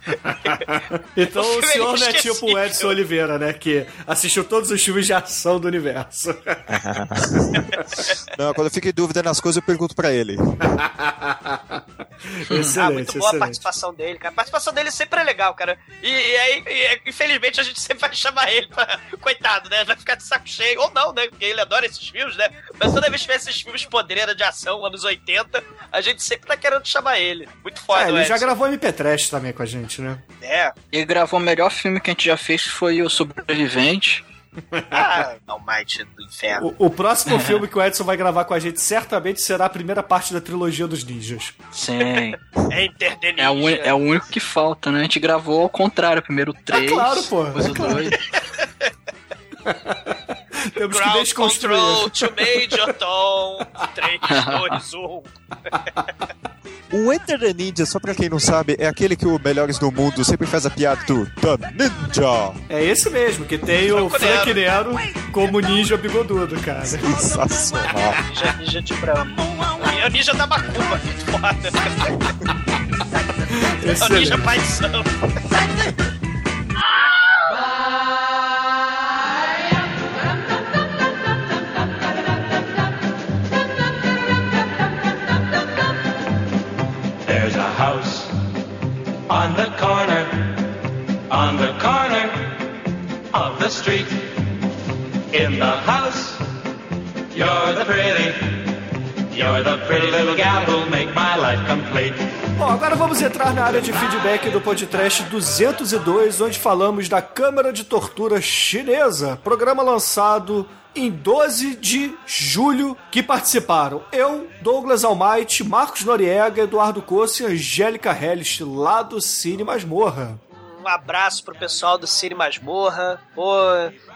Então O senhor não é tipo o Edson Oliveira, né? Que assistiu todos os filmes de ação do universo. Não, quando eu fico em dúvida nas coisas, eu pergunto pra ele. excelente, ah, muito boa a excelente. participação dele, cara. A participação dele sempre é legal, cara. E, e aí, e, infelizmente, a gente sempre vai chamar ele pra. Coitado, né? Vai ficar de saco cheio. Ou não, né? Porque ele adora esses filmes, né? Mas toda vez que tiver esses filmes podreira de ação, anos 80, a gente sempre tá querendo chamar ele. Muito foda, É, ele Edson. já gravou MP3 também com a gente, né? É. Ele gravou o melhor filme que a gente já fez, foi O Sobrevivente. Ah, Almighty do inferno. O, o próximo filme que o Edson vai gravar com a gente certamente será a primeira parte da trilogia dos ninjas. Sim. Enter the É o, Ninja. é o único que falta, né? A gente gravou ao contrário. Primeiro o 3. claro, pô, Depois é o claro. 2. Temos que Ground desconstruir. Control to Major Tom. 3, 2, 1. O Enter the Ninja, só pra quem não sabe, é aquele que o Melhores do Mundo sempre faz a piada do The Ninja. É esse mesmo, que tem o Frank Nero como ninja bigodudo, cara. Sensacional. Ninja, ninja de branco. E é o ninja da macumba, muito foda. É o ninja paisão. House on the corner, on the corner of the street. In the house, you're the pretty, you're the pretty little gal who'll make my life complete. Bom, agora vamos entrar na área de feedback do podcast 202, onde falamos da Câmara de Tortura Chinesa, programa lançado em 12 de julho, que participaram eu, Douglas Almighty, Marcos Noriega, Eduardo Cosse e Angélica Hellish, lá do Cine Masmorra. Um abraço pro pessoal do Cine Masmorra. Pô,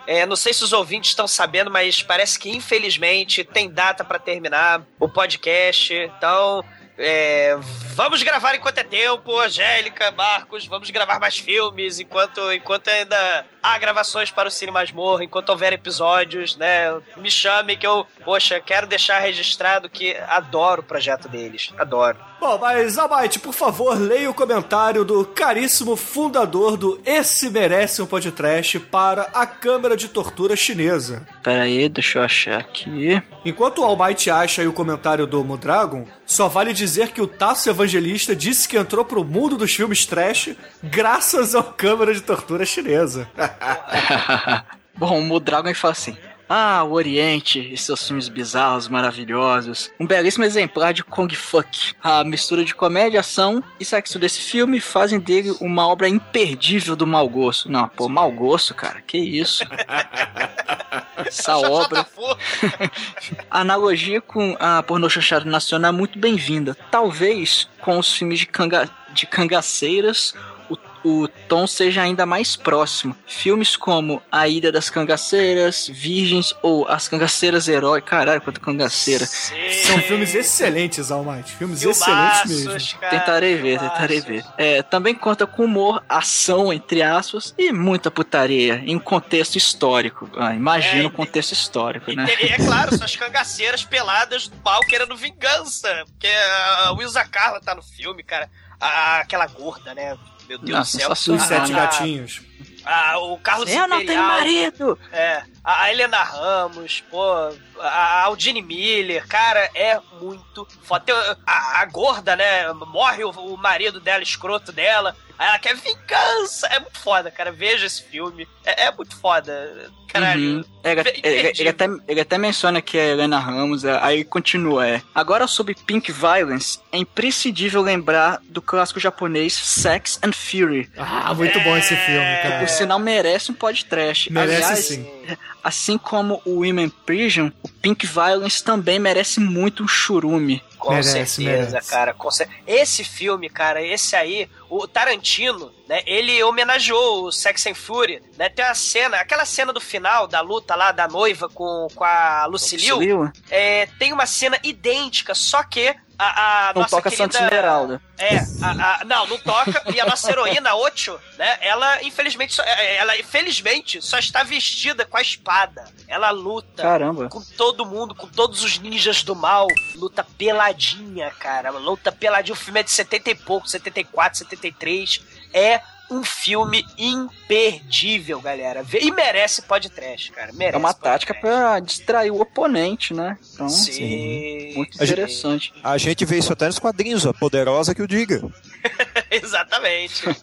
é, não sei se os ouvintes estão sabendo, mas parece que infelizmente tem data pra terminar o podcast. Então, é, vamos gravar enquanto é tempo, Angélica, Marcos, vamos gravar mais filmes enquanto, enquanto ainda há gravações para o Cine Masmorra, enquanto houver episódios, né? Me chame que eu, poxa, quero deixar registrado que adoro o projeto deles. Adoro. Bom, mas Almighty, por favor, leia o comentário do caríssimo fundador do Esse Merece um Podcast para a Câmara de Tortura Chinesa. Pera aí, deixa eu achar aqui. Enquanto o Almighty acha aí o comentário do Mudragon, só vale dizer que o Tasso Evangelista disse que entrou pro mundo dos filmes trash graças ao Câmara de Tortura Chinesa. Bom, o Mudragon fala assim. Ah, o Oriente e seus filmes bizarros, maravilhosos. Um belíssimo exemplar de Kung Fuck. A mistura de comédia, ação e sexo desse filme fazem dele uma obra imperdível do mau gosto. Não, pô, mau gosto, cara, que isso. Essa obra. A analogia com a pornô chanchada nacional é muito bem-vinda. Talvez com os filmes de, canga... de cangaceiras o, tom seja ainda mais próximo. Filmes como A Ilha das Cangaceiras, Virgens ou As Cangaceiras Herói. Caralho, quanta cangaceira. São filmes excelentes, Almighty. Filmes Filmaços, excelentes mesmo. cara, Tentarei ver, tentarei ver. É, também conta com humor, ação, entre aspas, e muita putaria, em um contexto histórico. Ah, imagina É, o contexto histórico, né? E, e é claro, são as cangaceiras peladas do mal querendo vingança. Porque a Wilsa Carla tá no filme, cara. A- aquela gorda, né? Meu Deus Não, do céu. Os. Sete Gatinhos. Ah, o Carlos Eu não tenho marido! É, a Helena Ramos, pô, a a Aldine Miller, cara, é muito foda. Tem A, a gorda, né? Morre o, o marido dela, escroto dela. Aí ela quer vingança. É muito foda, cara. Veja esse filme. É, é muito foda. Caralho. Uhum. Ele, ele- ele Imperdível. até, ele até menciona que é Helena Ramos, é, aí continua, é. Agora sobre Pink Violence, é imprescindível lembrar do clássico japonês Sex and Fury. Ah, muito bom esse filme, cara. Por sinal, merece um podcast. Merece Aliás, sim. Assim como o Women Prison, o Pink Violence também merece muito um churume. Com Merece, certeza, merece. cara. Com cer- Esse filme, cara, esse aí, o Tarantino, né? Ele homenageou o Sex and Fury, né? Tem a cena, aquela cena do final da luta lá da noiva com, com a Lucille Liu, é, tem uma cena idêntica, só que a, a Não toca querida... Santa Esmeralda. É, a- a- não, não toca. E a nossa heroína, Ocho, né? Ela, infelizmente, só, é, ela, infelizmente, só está vestida com a espada. Ela luta Caramba. com todo mundo, com todos os ninjas do mal. Luta peladinha, cara. Luta peladinha. O filme é de 70 e pouco, 74, 73. é um filme imperdível, galera. Vê- E merece podcast, cara. Merece É uma tática pra distrair o oponente, né? Então, Sim. muito A gente- interessante. A gente vê isso até nos quadrinhos, a poderosa que o diga. Exatamente.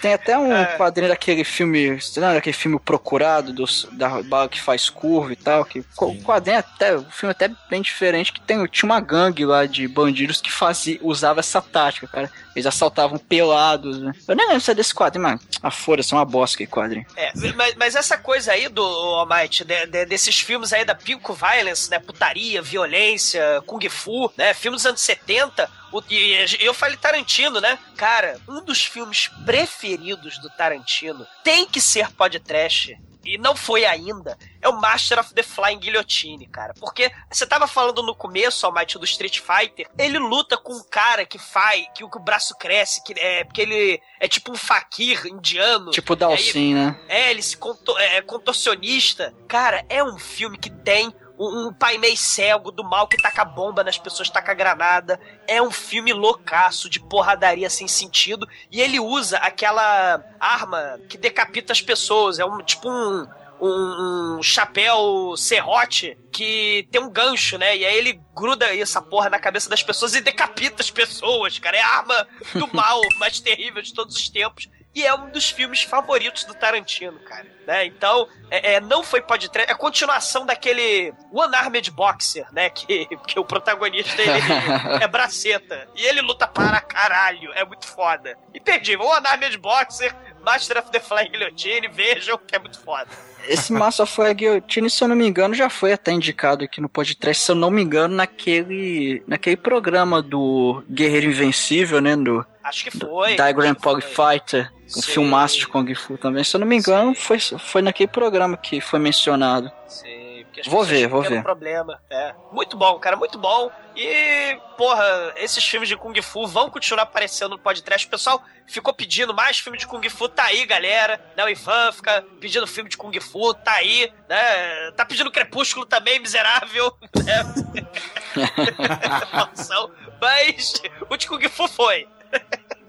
Tem até um É. quadrinho daquele filme, lembra daquele filme Procurado, dos, da bala que faz curva e tal, que o quadrinho é até, o filme é até bem diferente, que tem, tinha uma gangue lá de bandidos que fazia, usava essa tática, cara. Eles assaltavam pelados, né? Eu nem lembro se é desse quadrinho, mas a foda-se, é uma bosta aquele quadrinho. É, mas, mas essa coisa aí do Almighty, de- de- desses filmes aí da Pinko Violence, né? Putaria, violência, Kung Fu, né? Filmes dos anos 70. o- e eu falei Tarantino, né? Cara, um dos filmes preferidos do Tarantino tem que ser podcast. E não foi ainda. É o Master of the Flying Guillotine, cara. Porque você tava falando no começo, Almighty, do Street Fighter. Ele luta com um cara que faz, que, o- que o braço cresce, que é, porque ele é tipo um fakir indiano. Tipo Dalsin, né? é, ele se conto- é contorcionista. Cara, é um filme que tem um, um pai meio cego do mal que taca bomba nas pessoas, taca granada. É um filme loucaço de porradaria sem sentido. E ele usa aquela arma que decapita as pessoas. É um tipo um. Um, um chapéu serrote que tem um gancho, né? E aí ele gruda essa porra na cabeça das pessoas e decapita as pessoas, cara. É a arma do mal mais terrível de todos os tempos. E é um dos filmes favoritos do Tarantino, cara. Né? Então, é, é, não foi pode é a continuação daquele One Armed Boxer, né? Que, que o protagonista ele é braceta. E ele luta para caralho. É muito foda. Imperdível. One Armed Boxer, Master of the Flying Guillotine, vejam que é muito foda. Esse Master of the Guillotine, se eu não me engano, já foi até indicado aqui no podcast, se eu não me engano, naquele, naquele programa do Guerreiro Invencível, né? Do Acho que foi. Diagram Pog. Fighter, um filmaço de Kung Fu também. Se eu não me engano, foi, foi naquele programa que foi mencionado. Sim, porque as Vou pessoas ver, vou ver. problema. É. Muito bom, cara, muito bom. E, porra, esses filmes de Kung Fu vão continuar aparecendo no podcast. O pessoal ficou pedindo mais filme de Kung Fu, tá aí, galera. Né? O Ivan fica pedindo filme de Kung Fu, tá aí. Né? Tá pedindo Crepúsculo também, miserável. Né? Mas o de Kung Fu foi.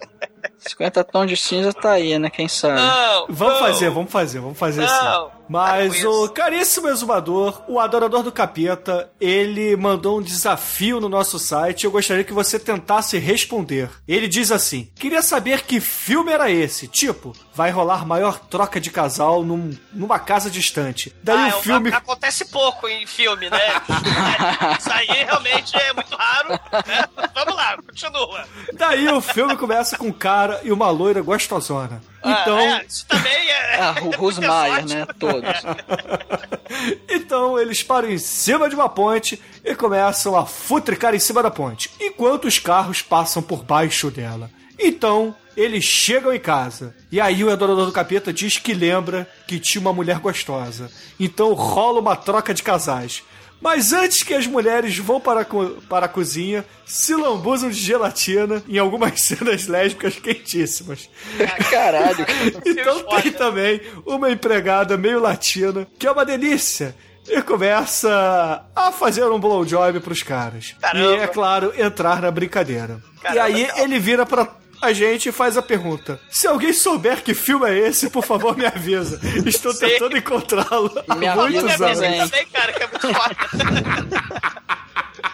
50 tons de cinza tá aí, né? Quem sabe? Não, Vamos não. fazer, vamos fazer, vamos fazer assim. Não. Mas Para com o caríssimo exumador, o adorador do capeta, ele mandou um desafio no nosso site e eu gostaria que você tentasse responder. Ele diz assim: Queria saber que filme era esse? Tipo, vai rolar maior troca de casal num- numa casa distante. Daí Ah, o é filme. Acontece pouco em filme, né? Isso aí realmente é muito raro. né? Vamos lá, continua. Daí o filme começa com um cara e uma loira gostosona. Então, Ah, é, isso também é. Ah, o Rosmaier, né? Todos. Então eles param em cima de uma ponte e começam a futricar em cima da ponte, enquanto os carros passam por baixo dela. Então eles chegam em casa. E aí o adorador do capeta diz que lembra que tinha uma mulher gostosa. Então rola uma troca de casais. Mas antes que as mulheres vão para a, para a cozinha, se lambuzam de gelatina em algumas cenas lésbicas quentíssimas. Caralho. Então tem também uma empregada meio latina, que é uma delícia. E começa a fazer um blowjob pros caras. Caramba. E, é claro, entrar na brincadeira. e Caramba, aí cara. ele vira pra a gente faz a pergunta. Se alguém souber que filme é esse, por favor me avisa. Estou Sim. tentando encontrá-lo há Me avisa muitos é anos. também. cara, que é muito foda.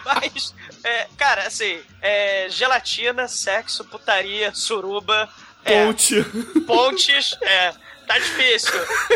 Mas, é, cara, assim, é, gelatina, sexo, putaria, suruba, é, Ponte. pontes, é, tá difícil.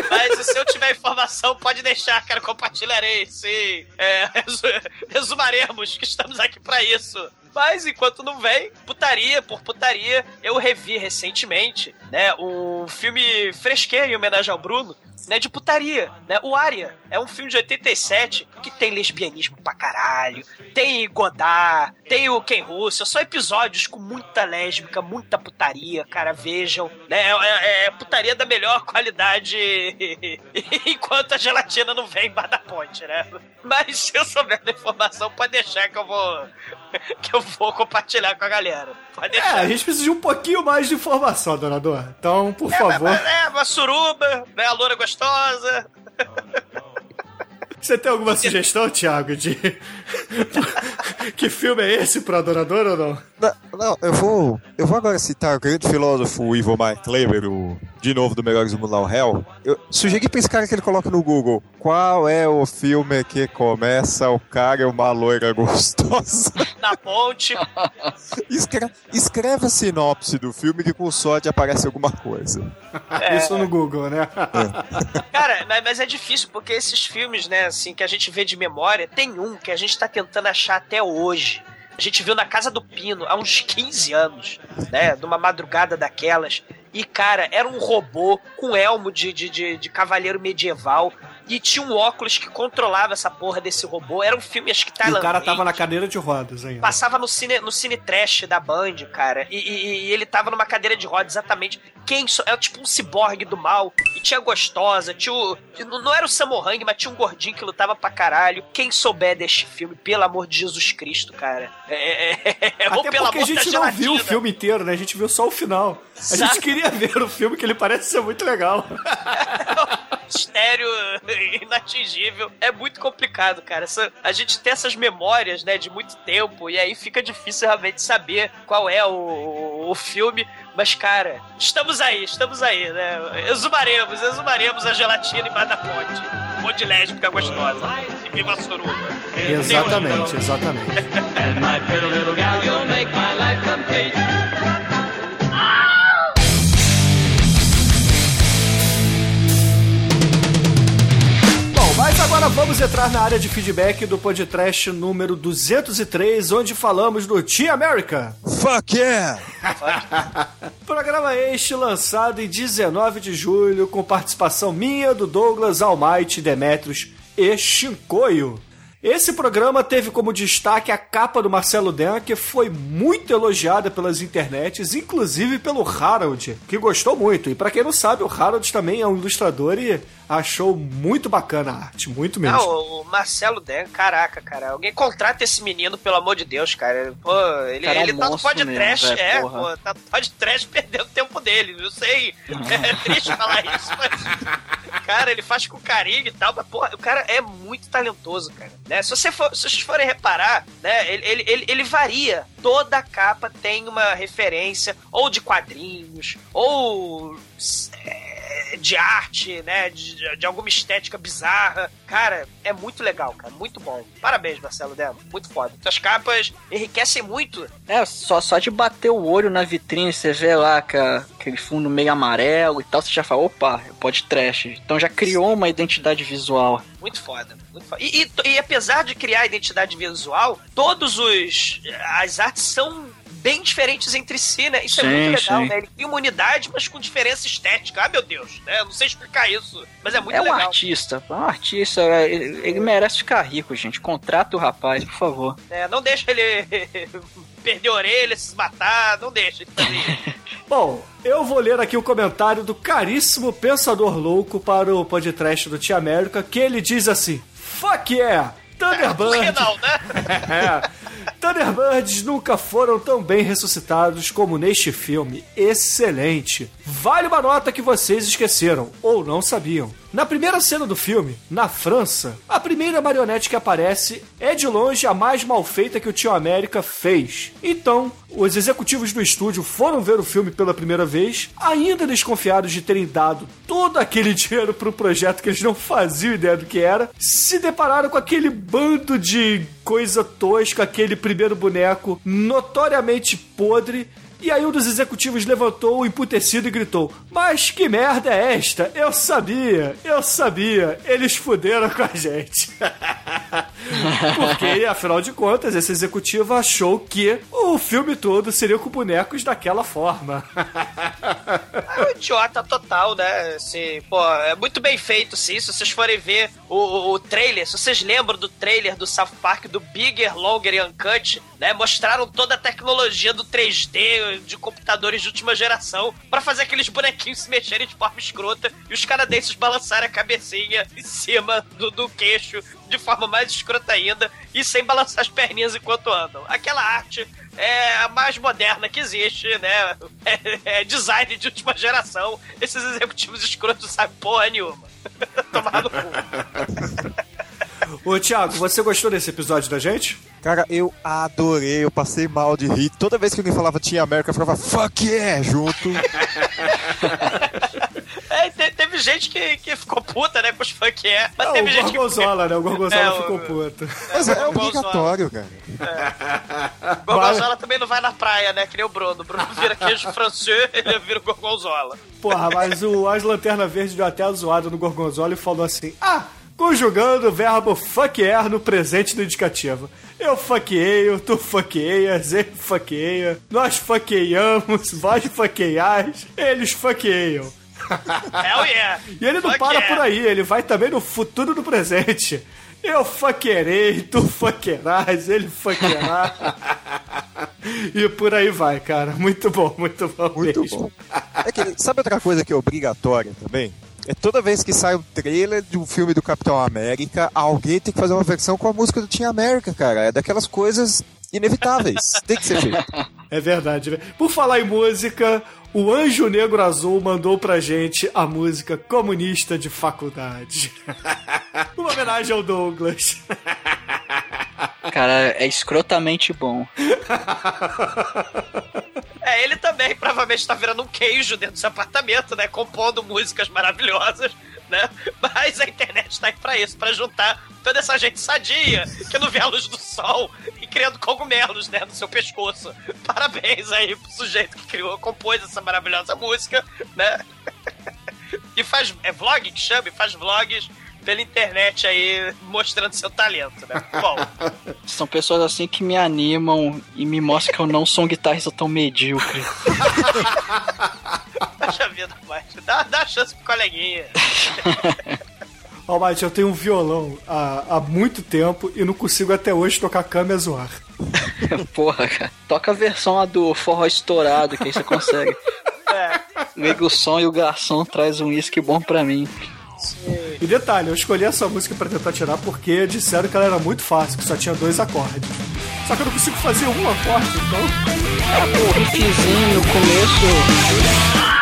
Mas se eu tiver informação, pode deixar, cara, compartilharei, sim. É, resu- resumaremos que estamos aqui pra isso. Mas enquanto não vem, putaria por putaria, eu revi recentemente, né, um filme fresqueiro em homenagem ao Bruno, né, de putaria, né, o Aria. É um filme de 87 que tem lesbianismo pra caralho, tem Godard, tem o Ken Russell, são episódios com muita lésbica, muita putaria, cara, vejam, né, é, é- é putaria da melhor qualidade enquanto a gelatina não vem embaixo da ponte, né. Mas se eu souber da informação, pode deixar que eu vou que eu vou compartilhar com a galera. Pode É, deixar. a gente precisa de um pouquinho mais de informação, donador. Então, por É, favor. mas- é, uma suruba, né, a loura gostosa. Você tem alguma sugestão, Thiago, de. que filme é esse pro adorador ou não? Não, não, eu vou. Eu vou agora citar o grande filósofo Ivo Kleber, o, de novo do Melhores do Mundo ao Hell. Eu sugeri pra esse cara que ele coloca no Google qual é o filme que começa o cara e uma loira gostosa. Na ponte. Escre escreve a sinopse do filme que com sorte aparece alguma coisa. É. Isso no Google, né? Cara, mas é difícil porque esses filmes, né, assim, que a gente vê de memória, tem um que a gente tá tentando achar até hoje. A gente viu na Casa do Pino há uns 15 anos, né? Numa madrugada daquelas. E, cara, era um robô com elmo de, de, de, de cavaleiro medieval e tinha um óculos que controlava essa porra desse robô. Era um filme, acho que tailandês. E o cara tava na cadeira de rodas ainda. Passava no cine, no cine trash da Band, cara. E, e, e ele tava numa cadeira de rodas, exatamente. Quem so... É tipo um ciborgue do mal. E tinha gostosa, tinha o... Não era o Samorang, mas tinha um gordinho que lutava pra caralho. Quem souber deste filme, pelo amor de Jesus Cristo, cara. É, é, é, Até pelo porque a gente não viu o filme inteiro, né? A gente viu só o final. A gente queria ver o filme, que ele parece ser muito legal. Mistério inatingível. É muito complicado, cara. Essa, a gente tem essas memórias, né, de muito tempo, e aí fica difícil realmente saber qual é o, o filme. Mas, cara, estamos aí, estamos aí, né? Exumaremos, exumaremos a gelatina embaixo da ponte. Ponte lésbica gostosa. E viva a suruba. Exatamente, exatamente. Mas agora vamos entrar na área de feedback do podcast número 203, onde falamos do Team America. Fuck yeah! Programa este lançado em 19 de julho, com participação minha, do Douglas, Almighty, Demetrios e Shinkoio. Esse programa teve como destaque a capa do Marcelo Den, que foi muito elogiada pelas internets, inclusive pelo Harold, que gostou muito. E para quem não sabe, o Harold também é um ilustrador e achou muito bacana a arte, muito mesmo. Não, o Marcelo Den, caraca, cara, alguém contrata esse menino, pelo amor de Deus, cara. Pô, ele, cara, é ele um tá no podcast, mesmo, é, porra. pô, tá no podcast perdendo tempo dele, não sei. É triste falar isso, mas. Cara, ele faz com carinho e tal, mas, porra, o cara é muito talentoso, cara. Né? Se, você for, se vocês forem reparar, né, ele, ele, ele, varia. Toda capa tem uma referência, ou de quadrinhos, ou. É, de arte, né? De, de, alguma estética bizarra. Cara, é muito legal, cara. Muito bom. Parabéns, Marcelo Demo. Muito foda. As capas enriquecem muito. É, só, só de bater o olho na vitrine, você vê lá que aquele fundo meio amarelo e tal, você já fala, opa, pode trash. Então já criou uma identidade visual. Muito foda. Muito foda. E, e, e apesar de criar identidade visual, todos os. As artes são bem diferentes entre si, né? Isso sim, é muito legal, sim. né? Ele tem uma unidade, mas com diferença estética. Ah, meu Deus, né? Eu não sei explicar isso, mas é muito é legal. É um artista, é um artista. Ele, ele, merece ficar rico, gente. Contrata o rapaz, por favor. É, não deixa ele perder a orelha, se matar, não deixa. Bom, eu vou ler aqui o comentário do caríssimo Pensador Louco para o podcast do Tia América, que ele diz assim: Fuck yeah! Thunderbird! É, não, né? é. Thunderbirds nunca foram tão bem ressuscitados como neste filme. Excelente! Vale uma nota que vocês esqueceram, ou não sabiam. Na primeira cena do filme, na França, a primeira marionete que aparece é de longe a mais mal feita que o Tio América fez. Então, os executivos do estúdio foram ver o filme pela primeira vez, ainda desconfiados de terem dado todo aquele dinheiro para o projeto que eles não faziam ideia do que era, se depararam com aquele bando de coisa tosca, aquele primeiro boneco notoriamente podre e aí um dos executivos levantou o emputecido e gritou: Mas que merda é esta? Eu sabia, eu sabia, eles fuderam com a gente. Porque, afinal de contas, esse executivo achou que o filme todo seria com bonecos daquela forma. é um idiota total, né? Assim, pô, é muito bem feito, sim. Se vocês forem ver o, o, o trailer, se vocês lembram do trailer do South Park do Bigger, Longer e Uncut, né? Mostraram toda a tecnologia do 3D, de computadores de última geração para fazer aqueles bonequinhos se mexerem de forma escrota e os canadenses balançarem a cabecinha em cima do, do queixo de forma mais escrota ainda e sem balançar as perninhas enquanto andam. Aquela arte é a mais moderna que existe, né? É, é design de última geração. Esses executivos escrotos sabem porra nenhuma. Tomar no cu. Ô, Thiago, você gostou desse episódio da gente? Cara, eu adorei, eu passei mal de rir. Toda vez que alguém falava Tinha América, eu falava fuck yeah junto. É, te- teve gente que, que ficou puta, né, com os funk é. Mas Ah, teve o gente que. Gorgonzola, né? O Gorgonzola É, o- ficou puto. Mas é Gorgonzola. obrigatório, cara. Gorgonzola também não vai na praia, né? Que nem o Bruno. O Bruno vira queijo francês, ele vira o Gorgonzola. Porra, mas o As Lanterna Verde deu até a zoada no Gorgonzola e falou assim: Ah, conjugando o verbo fuckear no presente do indicativo. Eu fuckeio, tu fuckeias, ele fuckeia, nós fuckeiamos, vós fuckeiais, eles fuckeiam. Hell yeah! E ele não Fuck para yeah. por aí, ele vai também no futuro no presente. Eu fuckerei, tu fuckerás, ele fuckerá. e por aí vai, cara. Muito bom, muito bom Muito mesmo. bom. É que, sabe outra coisa que é obrigatória também? É toda vez que sai um trailer de um filme do Capitão América, alguém tem que fazer uma versão com a música do Team América, cara. É daquelas coisas inevitáveis. tem que ser feito. É verdade. né? Por falar em música, o Anjo Negro Azul mandou pra gente a música Comunista de Faculdade. Uma homenagem ao Douglas. Cara, é escrotamente bom. É, ele também provavelmente tá virando um queijo dentro do seu apartamento, né? Compondo músicas maravilhosas, né? Mas a internet tá aí pra isso, pra juntar toda essa gente sadia que não vê a luz do sol e criando cogumelos, né? No seu pescoço. Parabéns aí pro sujeito que criou, compôs essa maravilhosa música, né? E faz. É vlog que chama? E faz vlogs pela internet aí mostrando seu talento, né? Bom. São pessoas assim que me animam e me mostram que eu não sou um guitarrista tão medíocre. Poxa vida, Mike. Dá, dá chance pro coleguinha. Ó, Mate, eu tenho um violão há, há muito tempo e não consigo até hoje tocar câmera zoar. Porra, cara. Toca a versão lá do forró estourado, que aí você consegue. Liga o som e o garçom traz um uísque bom pra mim. E detalhe, eu escolhi essa música pra tentar tirar porque disseram que ela era muito fácil, que só tinha dois acordes. Só que eu não consigo fazer um acorde, então. O riffzinho no começo.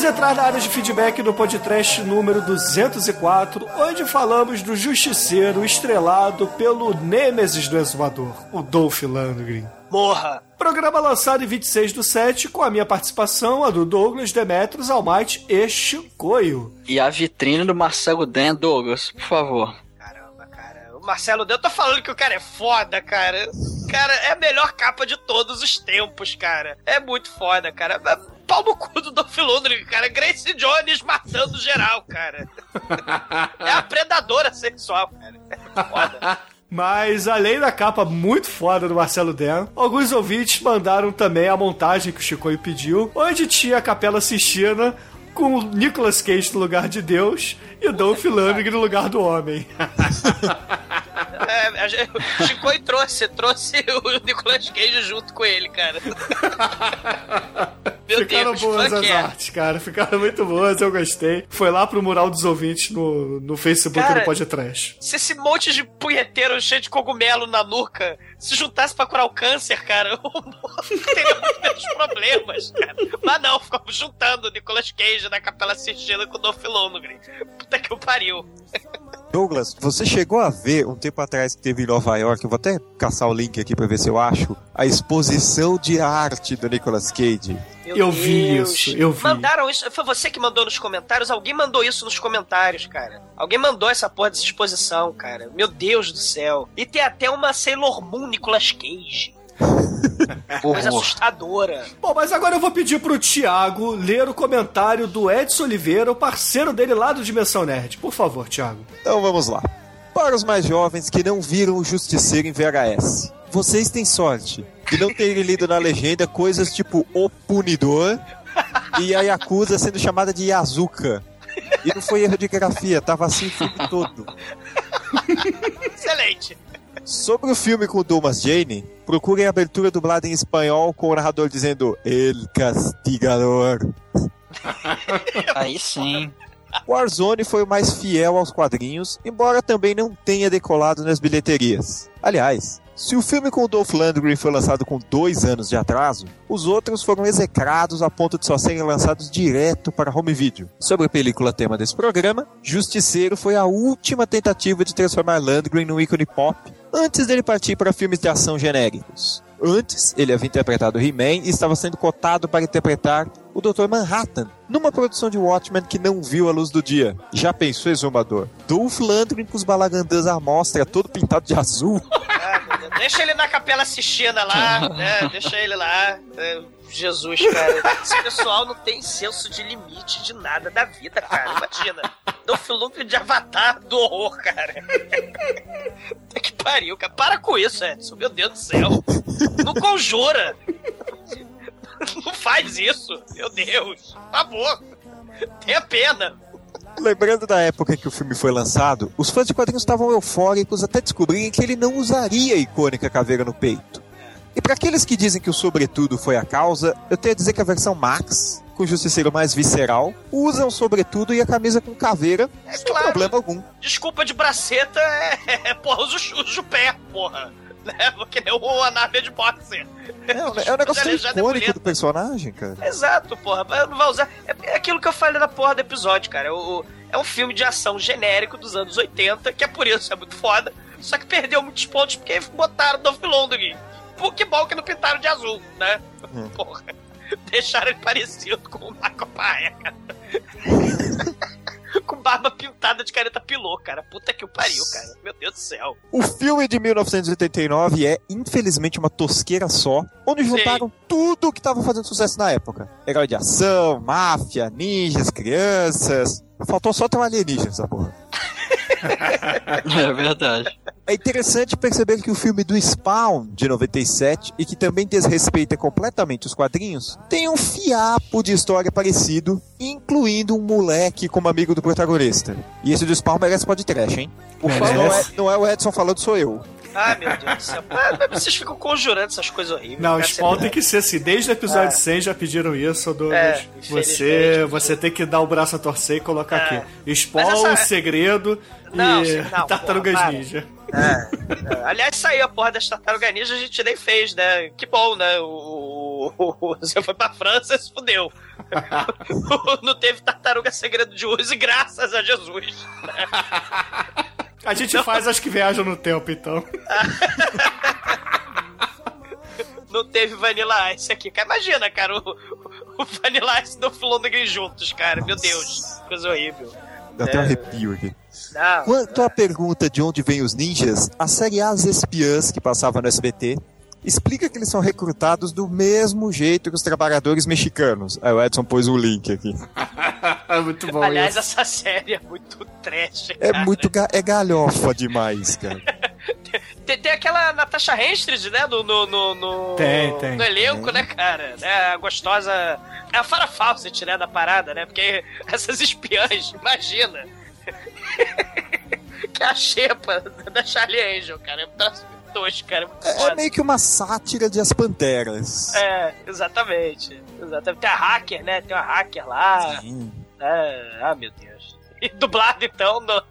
Vamos entrar na área de feedback do podcast número 204, onde falamos do Justiceiro estrelado pelo Nêmesis do Exumador, o Dolph Lundgren. Morra! Programa lançado em 26 do 7, com a minha participação, a do Douglas Demetrios, Almighty e Chicoio. E a vitrine do Marcelo Dan Douglas, por favor. Caramba, cara. O Marcelo Deus tá falando que o cara é foda, cara. Cara, é a melhor capa de todos os tempos, cara. É muito foda, cara. Pau no cu do Dolph Lundgren, cara. Grace Jones matando geral, cara. É a predadora sexual, cara. É foda. Mas além da capa muito foda do Marcelo Dan, alguns ouvintes mandaram também a montagem que o Chicoio pediu, onde tinha a Capela Sistina com o Nicolas Cage no lugar de Deus e o Dolph Lundgren no lugar do homem. É, gente- o Chico trouxe, trouxe o Nicolas Cage junto com ele, cara. Meu Ficaram Deus, boas as é. artes, cara. Ficaram muito boas, eu gostei. Foi lá pro mural dos ouvintes no, no Facebook Cara, do Podcast. Se esse monte de punheteiro cheio de cogumelo na nuca se juntasse pra curar o câncer, cara, o mundo teria muito menos problemas, cara. Mas não, ficamos juntando o Nicolas Cage na Capela Sistina com o Dolph Lundgren. Puta que o pariu. Douglas, você chegou a ver um tempo atrás que teve em Nova York, eu vou até caçar o link aqui pra ver se eu acho, a exposição de arte do Nicolas Cage. Meu Eu vi Deus. isso, eu vi. Mandaram isso. Foi você que mandou nos comentários? Alguém mandou isso nos comentários, cara. Alguém mandou essa porra dessa exposição, cara. Meu Deus do céu. E tem até uma Sailor Moon Nicolas Cage. Coisa assustadora. Bom, mas agora eu vou pedir pro Thiago ler o comentário do Edson Oliveira, o parceiro dele lá do Dimensão Nerd. Por favor, Thiago. Então vamos lá. Para os mais jovens que não viram o Justiceiro em VHS, vocês têm sorte de não terem lido na legenda coisas tipo O Punidor e a Yakuza sendo chamada de Yazuka. E não foi erro de grafia, tava assim o filme todo. Excelente. Sobre o filme com o Thomas Jane, procurem a abertura dublada em espanhol com o narrador dizendo El Castigador. Aí sim. Warzone foi o mais fiel aos quadrinhos, embora também não tenha decolado nas bilheterias. Aliás, Se o filme com o Dolph Lundgren foi lançado com dois anos de atraso, os outros foram execrados a ponto de só serem lançados direto para home video. Sobre a película tema desse programa, Justiceiro foi a última tentativa de transformar Lundgren num ícone pop antes dele partir para filmes de ação genéricos. Antes, ele havia interpretado He-Man e estava sendo cotado para interpretar o Dr. Manhattan, numa produção de Watchmen que não viu a luz do dia. Já pensou, exumador? Dolph Lundgren com os balagandãs à mostra, todo pintado de azul. Deixa ele na capela Sistina lá, né? Deixa ele lá. É, Jesus, cara. Esse pessoal não tem senso de limite de nada da vida, cara. Imagina. Dolph Lundgren de avatar do horror, cara. Que pariu, cara. Para com isso, Edson. Meu Deus do céu. Não conjura. Não faz isso. Meu Deus. Por favor. Tenha pena. Lembrando da época em que o filme foi lançado, os fãs de quadrinhos estavam eufóricos até descobrirem que ele não usaria a icônica caveira no peito. E para aqueles que dizem que o sobretudo foi a causa, eu tenho a dizer que a versão Max, com o justiceiro mais visceral, usa o sobretudo e a camisa com caveira, É sem claro. problema algum. Desculpa de braceta é, é porra, usa o, o pé, porra. Né? Que nem o Anarvia de boxer. É, é um negócio tão é icônico do personagem, cara. Exato, porra. Não vai usar. É, é aquilo que eu falei na porra do episódio, cara. O, é um filme de ação genérico dos anos 80, que é por isso, é muito foda. Só que perdeu muitos pontos porque botaram Dolph Lundgren. Pô, que bom que não pintaram de azul, né? Porra. Deixaram ele parecido com o Paia, cara. com barba pintada de careta pilô, cara. Puta que o pariu, cara. Meu Deus do céu. O filme de 1989 é, infelizmente, uma tosqueira só, onde juntaram tudo que estava fazendo sucesso na época. Herói de ação, máfia, ninjas, crianças. Faltou só ter um alienígena, essa porra. É verdade. É interessante perceber que o filme do Spawn, de 97, e que também desrespeita completamente os quadrinhos, tem um fiapo de história parecido, incluindo um moleque como amigo do protagonista. E esse do Spawn merece podcast, hein? Por favor, não é, não é o Edson falando, sou eu. Ai, meu Deus do céu. Ah, vocês ficam conjurando essas coisas horríveis. Não, o. Spawn tem que ser assim. Desde o episódio É. 100 já pediram isso, Douglas. É, você, você tem que dar o braço a torcer e colocar É. aqui. Spawn, essa- segredo Não, e não, Tartarugas porra. Ninja. É, é. Aliás, saiu a porra das tartarugas ninja, a gente nem fez, né? Que bom, né? O, o- o- você foi pra França e se fudeu. Não teve tartaruga segredo de uso graças a Jesus. A gente faz as que viajam no tempo, então. Não teve Vanilla Ice aqui. Imagina, cara, o, o Vanilla Ice do Flondegren juntos, cara. Meu Deus, coisa horrível. Dá até um É. arrepio aqui. Não, Quanto à pergunta de onde vêm os ninjas, a série As Espiãs, que passava no SBT, explica que eles são recrutados do mesmo jeito que os trabalhadores mexicanos. Aí o Edson pôs o link aqui. É muito bom aliás, isso. essa série é muito trash, É cara. muito ga é galhofa demais, cara. Tem, tem aquela Natasha Henstridge, né? No, no, no, no- Tem, tem. no elenco, Tem. né, cara? É a gostosa. É a Farah Fawcett, né? Da parada, né? Porque essas espiãs, imagina. que é a xepa da Charlie Angel, cara. É um tosco, cara. É É, é meio que uma sátira de As Panteras. É, exatamente. Exatamente. Tem a hacker, né? Tem uma hacker lá. Sim. É, ah, meu Deus. E dublado, então, no,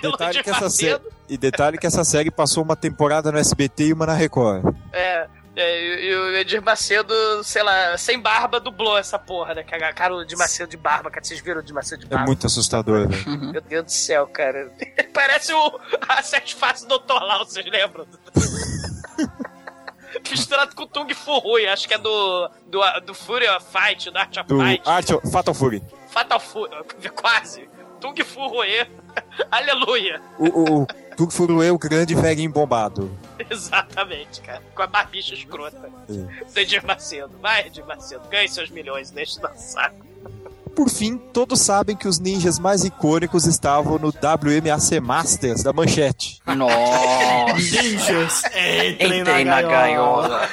Detalhe que essa série, e detalhe que essa série passou uma temporada no SBT e uma na Record. É, é, e, e o Edir Macedo, sei lá, sem barba, dublou essa porra, né? Que a cara o de Macedo de barba, cara. Vocês viram o de Macedo de É barba? muito assustador, velho. Meu Deus do céu, cara. Parece o a sete faces do Dr. Lau, vocês lembram? Misturado com o Tung Fu Rui, acho que é do, do, do Fury of Fight, do Art of Do Fight. Art of- Fatal Fury. Fatal Fury, quase. Tung Fu Rui. Aleluia. O, o, Tug Furuê, o grande velhinho bombado. Exatamente, cara. Com a barbicha escrota É. do Edir Macedo. Vai, Edir Macedo, ganhe seus milhões, deixa de dançar. Por fim, todos sabem que os ninjas mais icônicos estavam no WMAC Masters da Manchete. Nossa. Ninjas, entrem, Entrei na, na gaiola. gaiola.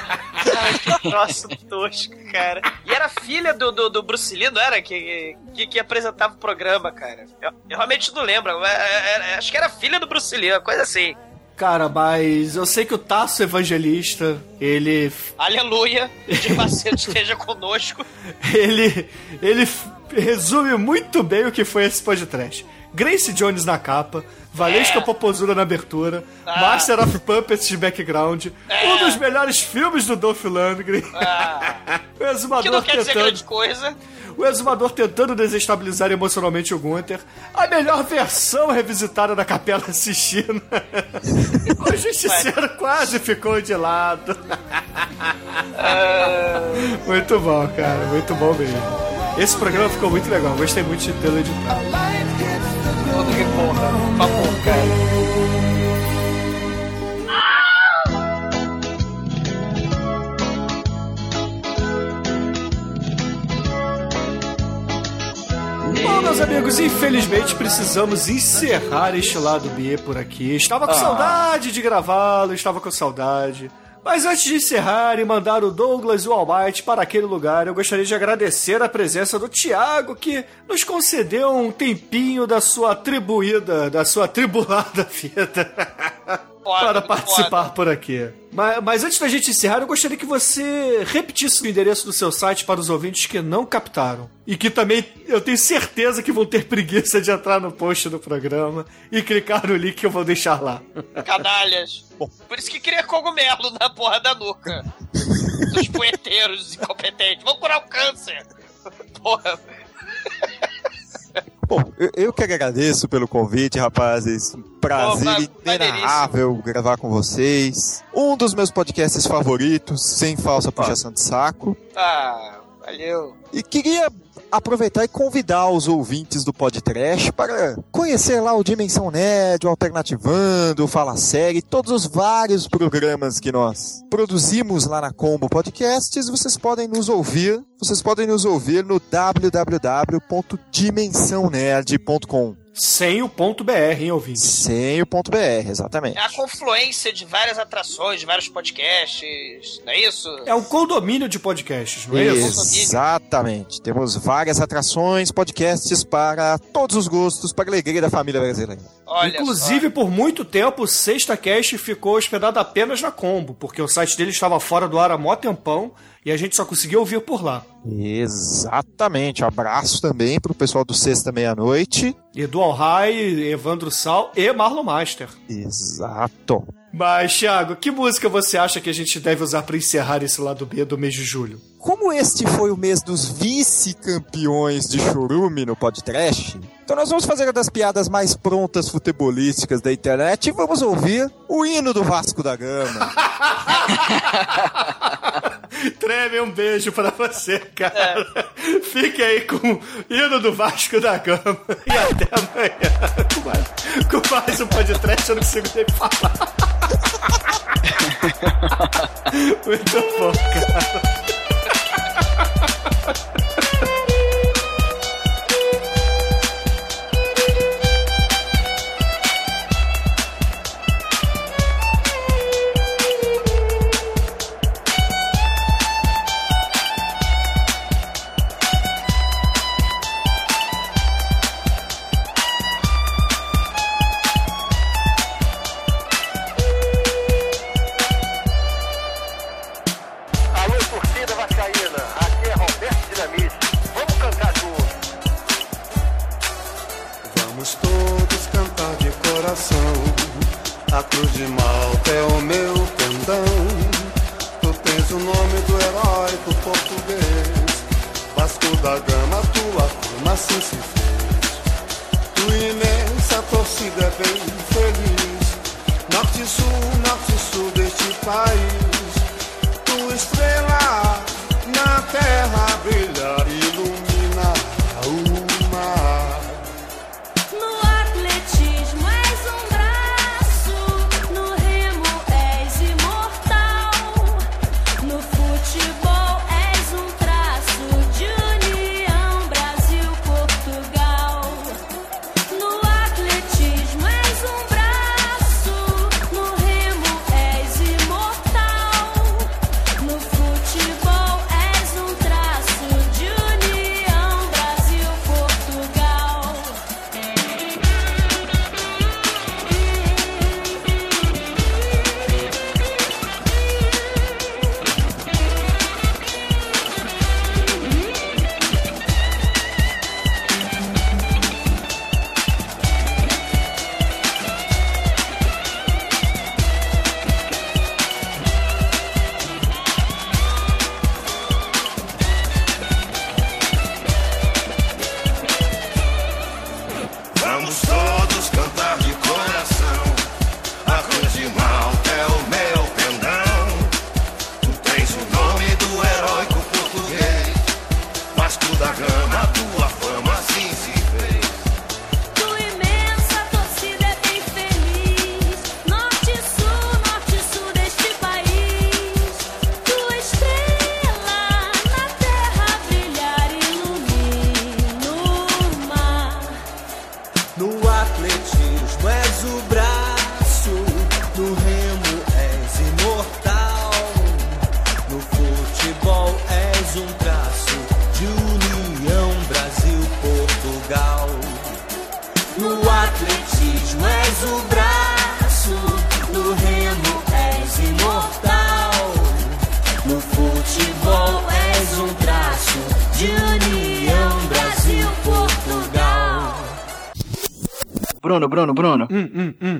Nossa, tosco, cara. E era filha do, do, do Bruce Lee, não era? Que, que, que apresentava o programa, cara. Eu, eu realmente não lembro. É, é, é, acho que era filha do Bruce Lee, uma coisa assim. Cara, mas eu sei que o Tasso Evangelista, ele. Aleluia, de Macedo esteja conosco. Ele. Ele resume muito bem o que foi esse podcast. Grace Jones na capa, Valesca É. Popozuda na abertura, Ah. Master of Puppets de background, É. um dos melhores filmes do Dolph Lundgren, Ah, o exumador que não quer dizer tentando... grande coisa. O exumador tentando desestabilizar emocionalmente o Gunther. A melhor versão revisitada da Capela Sistina. o Justiceiro quase ficou de lado. muito bom, cara. Muito bom mesmo. Esse programa ficou muito legal. Gostei muito de tê-lo editado. Que porra. Bom, meus amigos, infelizmente precisamos encerrar este lado B por aqui. Estava com saudade de gravá-lo, estava com saudade. Mas antes de encerrar e mandar o Douglas e o Almighty para aquele lugar, eu gostaria de agradecer a presença do Thiago, que nos concedeu um tempinho da sua atribuída, da sua tribulada vida Foda, para participar foda. por aqui. Mas, mas antes da gente encerrar, eu gostaria que você repetisse o endereço do seu site para os ouvintes que não captaram. E que também eu tenho certeza que vão ter preguiça de entrar no post do programa e clicar no link que eu vou deixar lá. Canalhas. Por isso que cria cogumelo na porra da nuca. Dos poeteiros incompetentes. Vamos curar o câncer. Porra. Bom, eu, eu que agradeço pelo convite, rapazes. Um Prazer ma- inenarrável gravar com vocês. Um dos meus podcasts favoritos, sem falsa puxação de saco. Ah, valeu. E queria aproveitar e convidar os ouvintes do Podcast para conhecer lá o Dimensão Nerd, o Alternativando, o Fala Série, todos os vários programas que nós produzimos lá na Combo Podcasts. Vocês podem nos ouvir, vocês podem nos ouvir no www.dimensãonerd.com. Sem o ponto BR, hein, ouvintes? Sem o ponto .br, exatamente. É a confluência de várias atrações, de vários podcasts, não é isso? É um condomínio de podcasts, não é isso? Exatamente. Temos várias atrações, podcasts para todos os gostos, para a alegria da família brasileira. Olha Inclusive, por muito tempo, o Sexta Cast ficou hospedado apenas na Combo, porque o site dele estava fora do ar há mó tempão e a gente só conseguia ouvir por lá. Exatamente. Abraço também pro pessoal do Sexta Meia-Noite. Edu Alhai, Evandro Sal e Marlon Master. Exato. Mas, Thiago, que música você acha que a gente deve usar para encerrar esse lado B do mês de julho? Como este foi o mês dos vice-campeões de chorume no podcast, então nós vamos fazer uma das piadas mais prontas futebolísticas da internet e vamos ouvir o hino do Vasco da Gama. Treme, um beijo pra você, cara. Fique aí com o hino do Vasco da Gama. E até amanhã. Com mais, com mais um podcast, eu não consigo nem falar. Muito bom, cara. Bruno, Bruno. Hum, hum, hum.